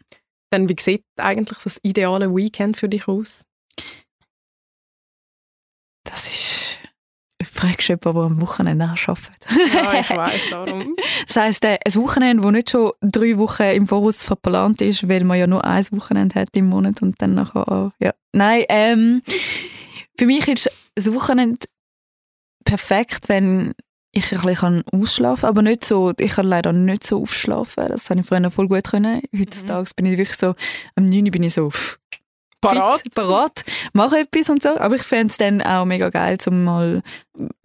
[SPEAKER 2] Dann, wie sieht eigentlich das ideale Weekend für dich aus?
[SPEAKER 1] Das ist. Fragst jemanden, der am Wochenende arbeitet?
[SPEAKER 2] Ja, ich weiss darum.
[SPEAKER 1] Das heisst, äh, ein Wochenende, das nicht schon drei Wochen im Voraus verplant ist, weil man ja nur ein Wochenende hat im Monat und dann nachher auch. Ja. Nein, ähm, für mich ist das Wochenende perfekt, wenn ich ein bisschen ausschlafen kann. Aber nicht so, ich kann leider nicht so aufschlafen. Das habe ich früher voll gut können. Heutzutage bin ich wirklich so, am 9 Uhr bin ich so pff,
[SPEAKER 2] Parat?
[SPEAKER 1] fit, parat, mache etwas und so. Aber ich fände es dann auch mega geil, zum mal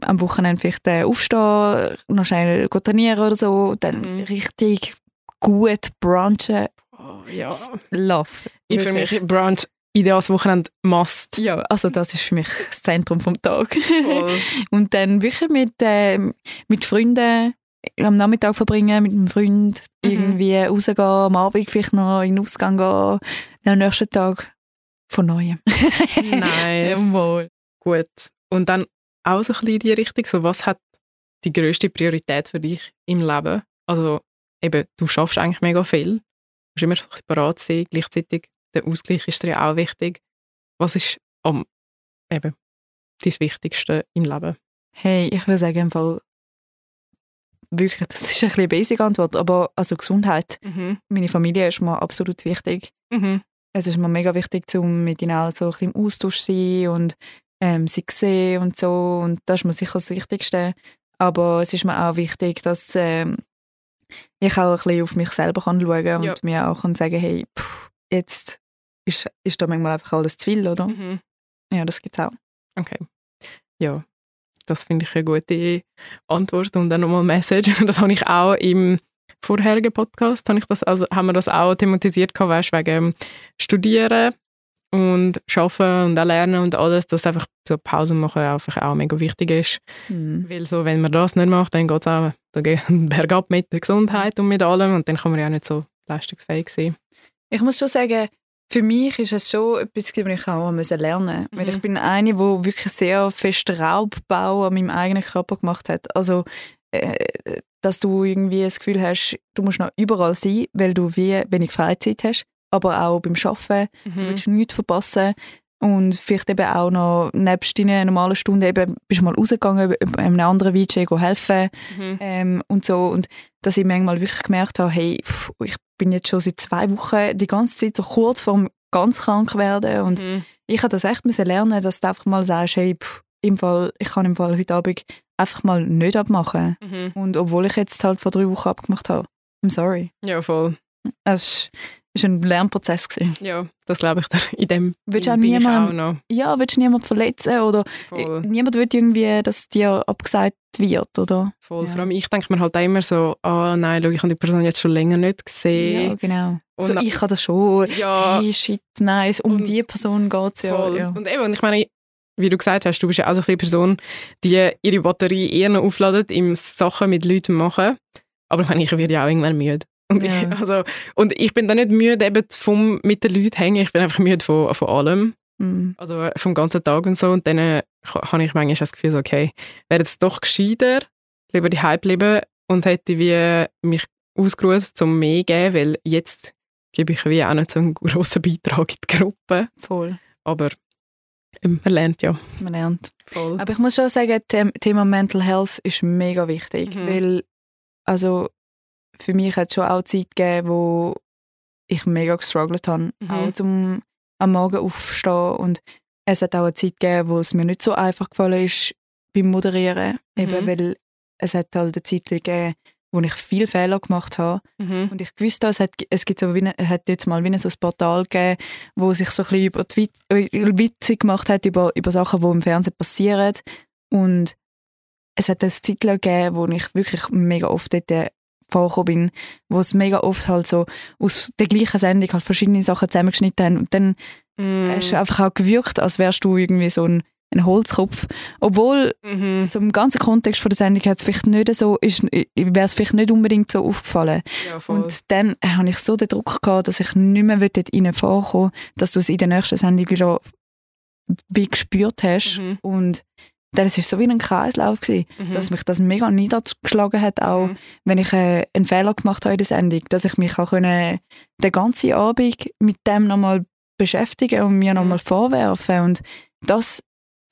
[SPEAKER 1] am Wochenende vielleicht äh, aufstehen, noch schnell trainieren oder so, dann
[SPEAKER 2] Mhm.
[SPEAKER 1] richtig gut brunchen.
[SPEAKER 2] Oh, ja.
[SPEAKER 1] Love.
[SPEAKER 2] Ich für mich Brunch ideales Wochenende must.
[SPEAKER 1] Ja, also das ist für mich das Zentrum vom Tag. Und dann wirklich mit, äh, mit Freunden am Nachmittag verbringen, mit einem Freund
[SPEAKER 2] Mhm.
[SPEAKER 1] irgendwie rausgehen, am Abend vielleicht noch in den Ausgang gehen, dann am nächsten Tag von Neuem.
[SPEAKER 2] Nice.
[SPEAKER 1] Jawohl.
[SPEAKER 2] Gut. Und dann auch so ein bisschen in die Richtung, so was hat die grösste Priorität für dich im Leben? Also eben, du schaffst eigentlich mega viel, du musst immer so ein bisschen parat sein, gleichzeitig der Ausgleich ist dir ja auch wichtig. Was ist am, eben das Wichtigste im Leben?
[SPEAKER 1] Hey, ich würde sagen, im Fall wirklich, das ist ein bisschen eine basic Antwort, aber also Gesundheit.
[SPEAKER 2] Mhm.
[SPEAKER 1] Meine Familie ist mir absolut wichtig.
[SPEAKER 2] Mhm.
[SPEAKER 1] Es ist mir mega wichtig, um mit ihnen auch so ein bisschen im Austausch zu sein und ähm, sie zu sehen und so. Und das ist mir sicher das Wichtigste. Aber es ist mir auch wichtig, dass ähm, ich auch ein bisschen auf mich selber kann schauen und
[SPEAKER 2] Ja.
[SPEAKER 1] mir auch kann sagen, hey, pff, jetzt ist, ist da manchmal einfach alles zu viel, oder?
[SPEAKER 2] Mhm.
[SPEAKER 1] Ja, das gibt es auch.
[SPEAKER 2] Okay. Ja, das finde ich eine gute Antwort und dann nochmal eine Message. Das habe ich auch im vorherigen Podcast, habe ich das, also haben wir das auch thematisiert, gehabt, weißt, wegen Studieren und Arbeiten und auch Lernen und alles, dass einfach so Pausen machen einfach auch mega wichtig ist.
[SPEAKER 1] Mhm.
[SPEAKER 2] Weil so, wenn man das nicht macht, dann geht es auch bergab mit der Gesundheit und mit allem und dann kann man ja auch nicht so leistungsfähig sein.
[SPEAKER 1] Ich muss schon sagen, für mich ist es schon etwas, was ich auch müssen lernen musste. Weil
[SPEAKER 2] Mhm.
[SPEAKER 1] ich bin eine, die wirklich sehr fest Raubbau an meinem eigenen Körper gemacht hat. Also, äh, dass du irgendwie das Gefühl hast, du musst noch überall sein, weil du wie wenig Freizeit hast. Aber auch beim Arbeiten, du
[SPEAKER 2] Mhm.
[SPEAKER 1] willst nichts verpassen. Und vielleicht eben auch noch nebst deinen normalen Stunden eben bist du mal rausgegangen, einem anderen VJ helfen
[SPEAKER 2] Mhm.
[SPEAKER 1] ähm, und so. Und dass ich manchmal wirklich gemerkt habe, hey, pff, ich bin jetzt schon seit zwei Wochen die ganze Zeit so kurz vorm ganz krank werden. Und
[SPEAKER 2] Mhm.
[SPEAKER 1] ich habe das echt müssen lernen, dass du einfach mal sagst, hey, pff, im Fall, ich kann im Fall heute Abend einfach mal nicht abmachen.
[SPEAKER 2] Mhm.
[SPEAKER 1] Und obwohl ich jetzt halt vor drei Wochen abgemacht habe. I'm sorry.
[SPEAKER 2] Ja, voll.
[SPEAKER 1] Es war ein Lernprozess. Gewesen.
[SPEAKER 2] Ja, das glaube ich dir. In dem
[SPEAKER 1] Willst du auch niemand-
[SPEAKER 2] auch noch
[SPEAKER 1] Ja, willst du niemanden verletzen oder
[SPEAKER 2] voll.
[SPEAKER 1] niemand will irgendwie, dass dir abgesagt wird, oder?
[SPEAKER 2] voll.
[SPEAKER 1] Ja.
[SPEAKER 2] Vor allem ich denke mir halt immer so, ah nein, schau, ich habe die Person jetzt schon länger nicht
[SPEAKER 1] Ja,
[SPEAKER 2] gesehen.
[SPEAKER 1] genau.
[SPEAKER 2] Und
[SPEAKER 1] so, ich habe das schon.
[SPEAKER 2] Ja,
[SPEAKER 1] Hey, shit, nein, es- um
[SPEAKER 2] Und-
[SPEAKER 1] die Person geht es ja.
[SPEAKER 2] voll.
[SPEAKER 1] ja.
[SPEAKER 2] Und eben, und ich meine, wie du gesagt hast, du bist ja auch so eine Person, die ihre Batterie eher noch aufladet, im Sachen mit Leuten machen. Aber ich meine, ich werde ja auch irgendwann müde. Und,
[SPEAKER 1] Ja.
[SPEAKER 2] ich, also, und ich bin dann nicht müde eben vom mit den Leuten hängen, ich bin einfach müde von, von allem.
[SPEAKER 1] Mm.
[SPEAKER 2] Also vom ganzen Tag und so. Und dann äh, habe ich manchmal das Gefühl, so, okay, wäre es doch gescheiter, lieber die Hype bleiben und hätte wie mich ausgeruht, um mehr zu geben, weil jetzt gebe ich wie auch nicht so einen grossen Beitrag in die Gruppe.
[SPEAKER 1] Voll,
[SPEAKER 2] Aber man lernt ja
[SPEAKER 1] man lernt.
[SPEAKER 2] voll.
[SPEAKER 1] Aber ich muss schon sagen, das Thema Mental Health ist mega wichtig,
[SPEAKER 2] Mhm.
[SPEAKER 1] weil also für mich hat es schon auch Zeit gegeben, wo ich mega gestruggelt habe,
[SPEAKER 2] Mhm.
[SPEAKER 1] auch zum am Morgen aufstehen und es hat auch eine Zeit gegeben, wo es mir nicht so einfach gefallen ist beim Moderieren, eben
[SPEAKER 2] Mhm.
[SPEAKER 1] weil es hat halt eine Zeit gegeben, wo ich viele Fehler gemacht habe
[SPEAKER 2] Mhm.
[SPEAKER 1] Und ich wusste, es hat, es gibt so wie eine, es hat jetzt mal wie ein so ein Portal gegeben, wo sich so ein bisschen über die äh, witzig gemacht hat über, über Sachen, die im Fernsehen passieren. Und es hat eine Zeit gegeben, wo ich wirklich mega oft dort äh, vorgekommen bin, wo es mega oft halt so aus der gleichen Sendung halt verschiedene Sachen zusammengeschnitten haben. Und dann
[SPEAKER 2] Mhm.
[SPEAKER 1] hast du einfach auch gewirkt, als wärst du irgendwie so ein, ein Holzkopf. Obwohl
[SPEAKER 2] Mhm.
[SPEAKER 1] so im ganzen Kontext von der Sendung hat es vielleicht nicht so, ist, wäre es vielleicht nicht unbedingt so aufgefallen.
[SPEAKER 2] Ja.
[SPEAKER 1] Und dann habe ich so den Druck gehabt, dass ich nicht mehr dort rein vorkommen dass du es in der nächsten Sendung wieder wie gespürt hast.
[SPEAKER 2] Mhm.
[SPEAKER 1] Und dann ist es so wie ein Kreislauf gewesen,
[SPEAKER 2] Mhm.
[SPEAKER 1] dass mich das mega niedergeschlagen hat, auch
[SPEAKER 2] Mhm.
[SPEAKER 1] wenn ich äh, einen Fehler gemacht habe in der Sendung, dass ich mich auch können, den ganzen Abend mit dem nochmal beschäftigen und mir
[SPEAKER 2] Mhm.
[SPEAKER 1] nochmal vorwerfen. Und das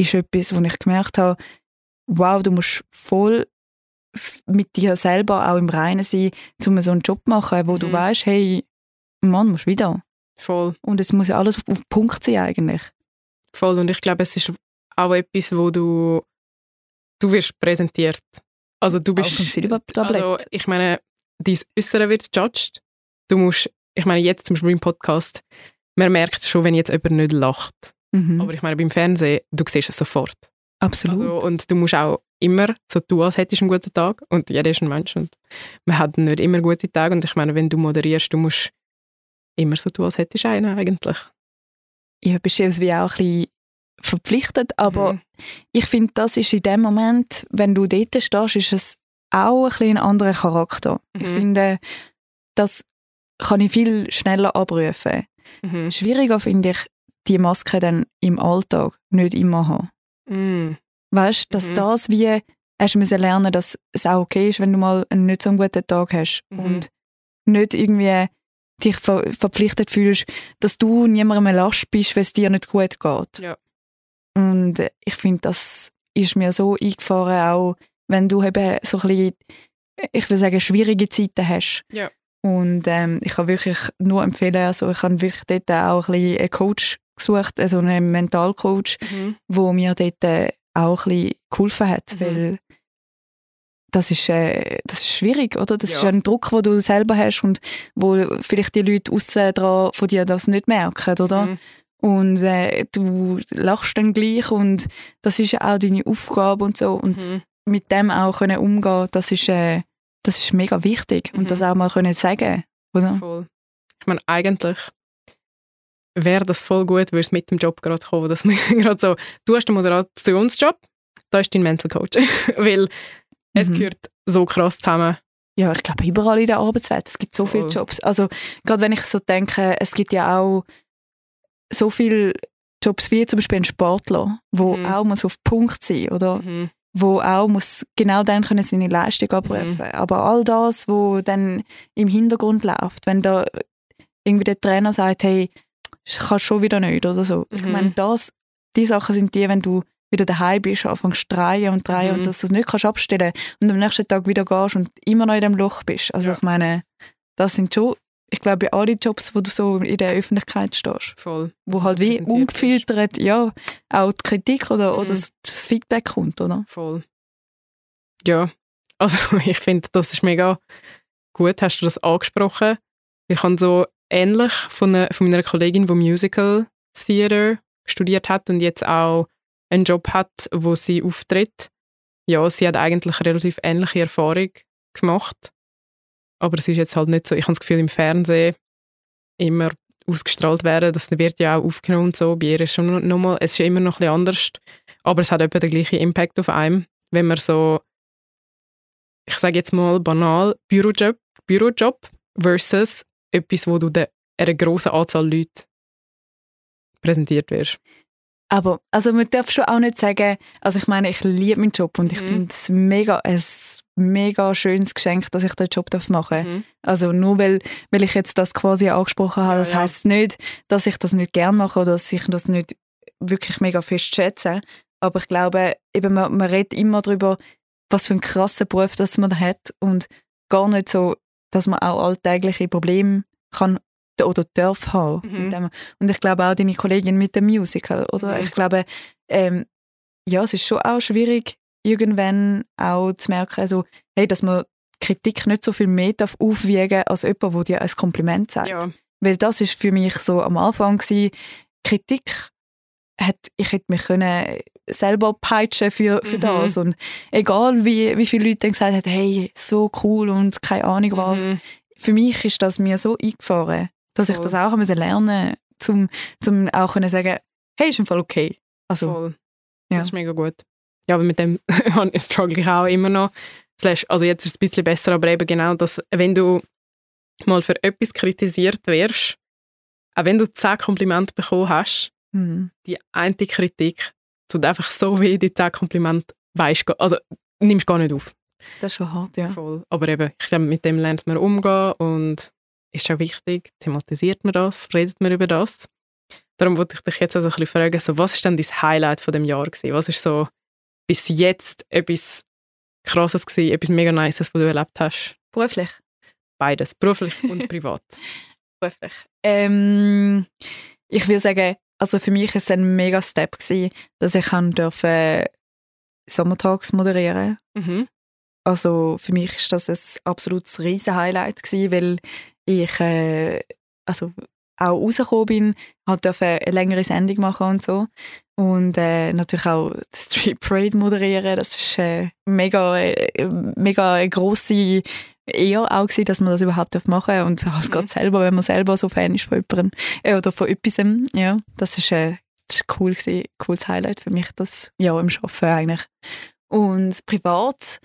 [SPEAKER 1] ist etwas, wo ich gemerkt habe, wow, du musst voll mit dir selber auch im Reinen sein, um so einen Job zu machen, wo du
[SPEAKER 2] Mhm.
[SPEAKER 1] weißt, hey, Mann, musst wieder.
[SPEAKER 2] Voll.
[SPEAKER 1] Und es muss ja alles auf, den Punkt sein eigentlich.
[SPEAKER 2] Voll. Und ich glaube, es ist auch etwas, wo du, du wirst präsentiert. Also du bist, also ich meine, dein Äußere wird judged. Du musst, ich meine jetzt zum Beispiel im Podcast, man merkt schon, wenn jetzt jemand nicht lacht.
[SPEAKER 1] Mhm.
[SPEAKER 2] Aber ich meine, beim Fernsehen, du siehst es sofort.
[SPEAKER 1] Absolut.
[SPEAKER 2] Also, und du musst auch immer so tun, als hättest du einen guten Tag. Und jeder ist ein Mensch und man hat nicht immer gute Tage. Und ich meine, wenn du moderierst, du musst immer so tun, als hättest du einen eigentlich.
[SPEAKER 1] ich bist jetzt wie auch ein bisschen verpflichtet, aber
[SPEAKER 2] Mhm.
[SPEAKER 1] ich finde, das ist in dem Moment, wenn du dort stehst, ist es auch ein bisschen ein anderer Charakter. Ich
[SPEAKER 2] Mhm.
[SPEAKER 1] finde, das kann ich viel schneller abrufen.
[SPEAKER 2] Mhm.
[SPEAKER 1] Schwieriger finde ich, die Maske dann im Alltag nicht immer haben.
[SPEAKER 2] Mhm.
[SPEAKER 1] Weißt du, dass
[SPEAKER 2] Mhm.
[SPEAKER 1] das wie, hast du müssen lernen, dass es auch okay ist, wenn du mal einen nicht so einen guten Tag hast
[SPEAKER 2] Mhm.
[SPEAKER 1] und nicht irgendwie dich ver verpflichtet fühlst, dass du niemandem eine Last bist, wenn es dir nicht gut geht.
[SPEAKER 2] Ja.
[SPEAKER 1] Und ich finde, das ist mir so eingefahren, auch wenn du eben so ein bisschen, ich würde sagen, schwierige Zeiten hast.
[SPEAKER 2] Ja.
[SPEAKER 1] Und ähm, ich kann wirklich nur empfehlen, also ich habe wirklich dort auch ein bisschen einen Coach gesucht, also einen Mentalcoach,
[SPEAKER 2] Mhm.
[SPEAKER 1] wo mir dort äh, auch ein bisschen geholfen hat,
[SPEAKER 2] Mhm.
[SPEAKER 1] weil das ist, äh, das ist schwierig, oder? Das
[SPEAKER 2] Ja.
[SPEAKER 1] ist ein Druck, den du selber hast und wo vielleicht die Leute aussen dran von dir das nicht merken, oder?
[SPEAKER 2] Mhm.
[SPEAKER 1] Und äh, du lachst dann gleich und das ist ja auch deine Aufgabe und so. Und
[SPEAKER 2] Mhm.
[SPEAKER 1] mit dem auch können umgehen, das ist, äh, das ist mega wichtig.
[SPEAKER 2] Mhm.
[SPEAKER 1] Und das auch mal können sagen, oder?
[SPEAKER 2] Voll. Ich meine, eigentlich wäre das voll gut, würde es mit dem Job gerade kommen, dass man gerade so, du hast den Moderationsjob, da ist dein Mental Coach. Weil es
[SPEAKER 1] Mhm.
[SPEAKER 2] gehört so krass zusammen.
[SPEAKER 1] Ja, ich glaube, überall in der Arbeitswelt. Es gibt so viele
[SPEAKER 2] Voll.
[SPEAKER 1] Jobs. Also, gerade wenn ich so denke, es gibt ja auch so viele Jobs wie zum Beispiel ein Sportler, wo
[SPEAKER 2] Mhm.
[SPEAKER 1] auch muss auf Punkt sein oder
[SPEAKER 2] Mhm.
[SPEAKER 1] wo auch muss genau dann können seine Leistung abrufen.
[SPEAKER 2] Mhm.
[SPEAKER 1] Aber all das, wo dann im Hintergrund läuft, wenn da irgendwie der Trainer sagt, hey, kannst schon wieder nicht oder so. Ich
[SPEAKER 2] Mhm.
[SPEAKER 1] meine, das, die Sachen sind die, wenn du wieder daheim bist, anfängst zu drehen und drehen
[SPEAKER 2] Mhm.
[SPEAKER 1] und dass du es nicht kannst abstellen und am nächsten Tag wieder gehst und immer noch in dem Loch bist. Also
[SPEAKER 2] Ja.
[SPEAKER 1] ich meine, das sind schon, ich glaube, bei allen Jobs, wo du so in der Öffentlichkeit stehst,
[SPEAKER 2] Voll.
[SPEAKER 1] wo halt wie ungefiltert, ja, auch die Kritik oder, oder
[SPEAKER 2] Mhm.
[SPEAKER 1] das, das Feedback kommt, oder?
[SPEAKER 2] Voll. Ja, also ich finde, das ist mega gut, hast du das angesprochen. Ich habe so ähnlich von, einer, von meiner Kollegin, die Musical Theater studiert hat und jetzt auch einen Job hat, wo sie auftritt. Ja, sie hat eigentlich eine relativ ähnliche Erfahrung gemacht. Aber es ist jetzt halt nicht so, ich habe das Gefühl, im Fernsehen immer ausgestrahlt werden, das wird ja auch aufgenommen und so. Bei ihr ist schon noch mal, es ist immer noch ein bisschen anders, aber es hat etwa den gleichen Impact auf einem, wenn man so, ich sage jetzt mal banal, Bürojob, Bürojob versus etwas, wo du der, einer grossen Anzahl Leute präsentiert wirst.
[SPEAKER 1] Aber also man darf schon auch nicht sagen, also ich meine, ich liebe meinen Job und ich
[SPEAKER 2] Mhm.
[SPEAKER 1] finde es mega, ein mega schönes Geschenk, dass ich den Job darf machen
[SPEAKER 2] Mhm.
[SPEAKER 1] Also nur weil, weil ich jetzt das quasi angesprochen habe,
[SPEAKER 2] Ja,
[SPEAKER 1] das
[SPEAKER 2] ja.
[SPEAKER 1] heißt nicht, dass ich das nicht gern mache oder dass ich das nicht wirklich mega fest schätze. Aber ich glaube, eben man, man redet immer darüber, was für einen krassen Beruf das man hat und gar nicht so, dass man auch alltägliche Probleme kann oder darf haben.
[SPEAKER 2] Mhm.
[SPEAKER 1] Und ich glaube auch deine Kollegin mit dem Musical, oder?
[SPEAKER 2] Mhm.
[SPEAKER 1] Ich glaube, ähm, ja, es ist schon auch schwierig, irgendwann auch zu merken, also, hey, dass man Kritik nicht so viel mehr darf aufwiegen als jemand, der dir ein Kompliment sagt.
[SPEAKER 2] Ja,
[SPEAKER 1] Weil das ist für mich so am Anfang gewesen, Kritik hat, ich hätte mich können selber peitschen für, für
[SPEAKER 2] Mhm.
[SPEAKER 1] das und egal wie, wie viele Leute dann gesagt haben, hey, so cool und keine Ahnung was,
[SPEAKER 2] Mhm.
[SPEAKER 1] für mich ist das mir so eingefahren, dass ich
[SPEAKER 2] Voll.
[SPEAKER 1] das auch lernen zum zum auch können sagen, hey, ist im Fall okay. Also,
[SPEAKER 2] Voll.
[SPEAKER 1] ja.
[SPEAKER 2] Das ist mega gut. Ja, aber mit dem struggle ich auch immer noch. Also jetzt ist es ein bisschen besser, aber eben genau das, wenn du mal für etwas kritisiert wirst, auch wenn du zehn Komplimente bekommen hast,
[SPEAKER 1] hm,
[SPEAKER 2] die eine Kritik tut einfach so weh, die zehn Komplimente weisst, gar- also nimmst gar nicht auf.
[SPEAKER 1] das ist schon hart, ja.
[SPEAKER 2] Voll. Aber eben, ich glaube, mit dem lernt man umgehen und ist auch wichtig, thematisiert man das, redet man über das. Darum wollte ich dich jetzt also ein bisschen fragen, so, was ist denn dein Highlight von dem Jahr gewesen? Was ist so bis jetzt etwas Krasses gewesen, etwas mega Nices, was du erlebt hast?
[SPEAKER 1] Beruflich.
[SPEAKER 2] Beides, beruflich und privat.
[SPEAKER 1] Beruflich. Ähm, ich würde sagen, also für mich ist es ein mega Step gewesen, dass ich haben dürfen Sommertags moderieren
[SPEAKER 2] Mhm.
[SPEAKER 1] Also für mich ist das ein absolutes riesen Highlight gewesen, weil ich äh, also auch rausgekommen bin, halt durfte eine längere Sendung machen und so und äh, natürlich auch die Street Parade moderieren. Das ist äh, mega äh, mega eine grosse Ehre auch gewesen, dass man das überhaupt darf machen und halt
[SPEAKER 2] Mhm.
[SPEAKER 1] gerade selber, wenn man selber so Fan ist von jemandem äh, oder von etwas, ja, das ist äh, das ist cool gewesen, cooles Highlight für mich, das ja im Arbeiten eigentlich. Und privat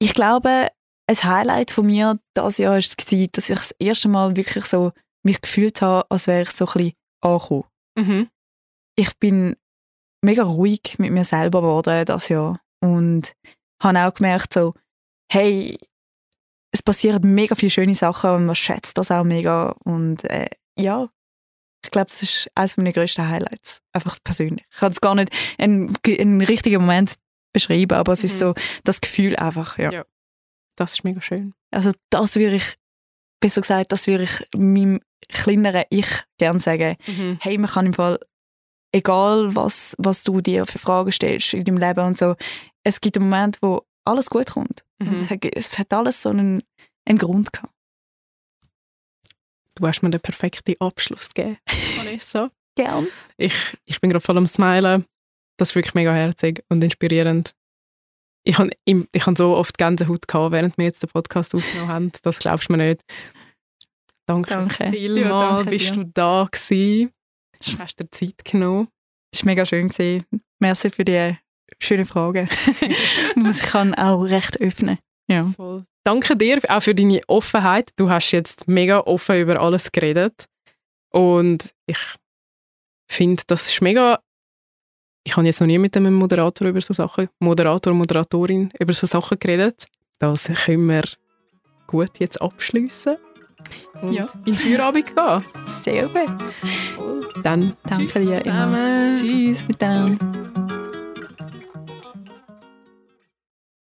[SPEAKER 1] ich glaube, ein Highlight von mir dieses Jahr war, es, dass ich das erste Mal wirklich so mich gefühlt habe, als wäre ich so ein bisschen angekommen.
[SPEAKER 2] Mhm.
[SPEAKER 1] Ich bin mega ruhig mit mir selber geworden das Jahr und habe auch gemerkt, so, hey, es passieren mega viele schöne Sachen und man schätzt das auch mega und äh, ja, ich glaube, das ist eines meiner grössten Highlights, einfach persönlich. Ich kann es gar nicht einen, einen richtigen Moment beschreiben, aber es ist
[SPEAKER 2] Mhm.
[SPEAKER 1] so das Gefühl einfach, ja.
[SPEAKER 2] Ja. Das ist mega schön.
[SPEAKER 1] Also das würde ich, besser gesagt, das würde ich meinem kleineren Ich gerne sagen.
[SPEAKER 2] Mhm.
[SPEAKER 1] Hey, man kann im Fall, egal was, was du dir für Fragen stellst in deinem Leben und so, es gibt einen Moment, wo alles gut kommt. Und es, hat, es hat alles so einen, einen Grund gehabt.
[SPEAKER 2] Du hast mir den perfekten Abschluss gegeben, Vanessa.
[SPEAKER 1] Gern.
[SPEAKER 2] Ich, ich bin gerade voll am Smilen. Das ist wirklich mega herzig und inspirierend. Ich habe ich hab so oft Gänsehaut gehabt, während wir jetzt den Podcast aufgenommen haben. Das glaubst du mir nicht. Danke,
[SPEAKER 1] Danke.
[SPEAKER 2] vielmals.
[SPEAKER 1] Ja, danke
[SPEAKER 2] bist
[SPEAKER 1] dir.
[SPEAKER 2] du da gewesen. Hast dir Zeit genommen.
[SPEAKER 1] Es war mega schön. Gewesen. Merci für die schönen Fragen. Man sich kann auch recht öffnen. Ja.
[SPEAKER 2] Voll. Danke dir auch für deine Offenheit. Du hast jetzt mega offen über alles geredet. Und ich finde, das ist mega. Ich habe jetzt noch nie mit einem Moderator über so Sachen, Moderator, Moderatorin über so Sachen geredet. Das können wir gut jetzt abschließen und
[SPEAKER 1] Ja.
[SPEAKER 2] in den Feierabend gehen.
[SPEAKER 1] Sehr gut.
[SPEAKER 2] Dann
[SPEAKER 1] Danke dir immer. Tschüss miteinander.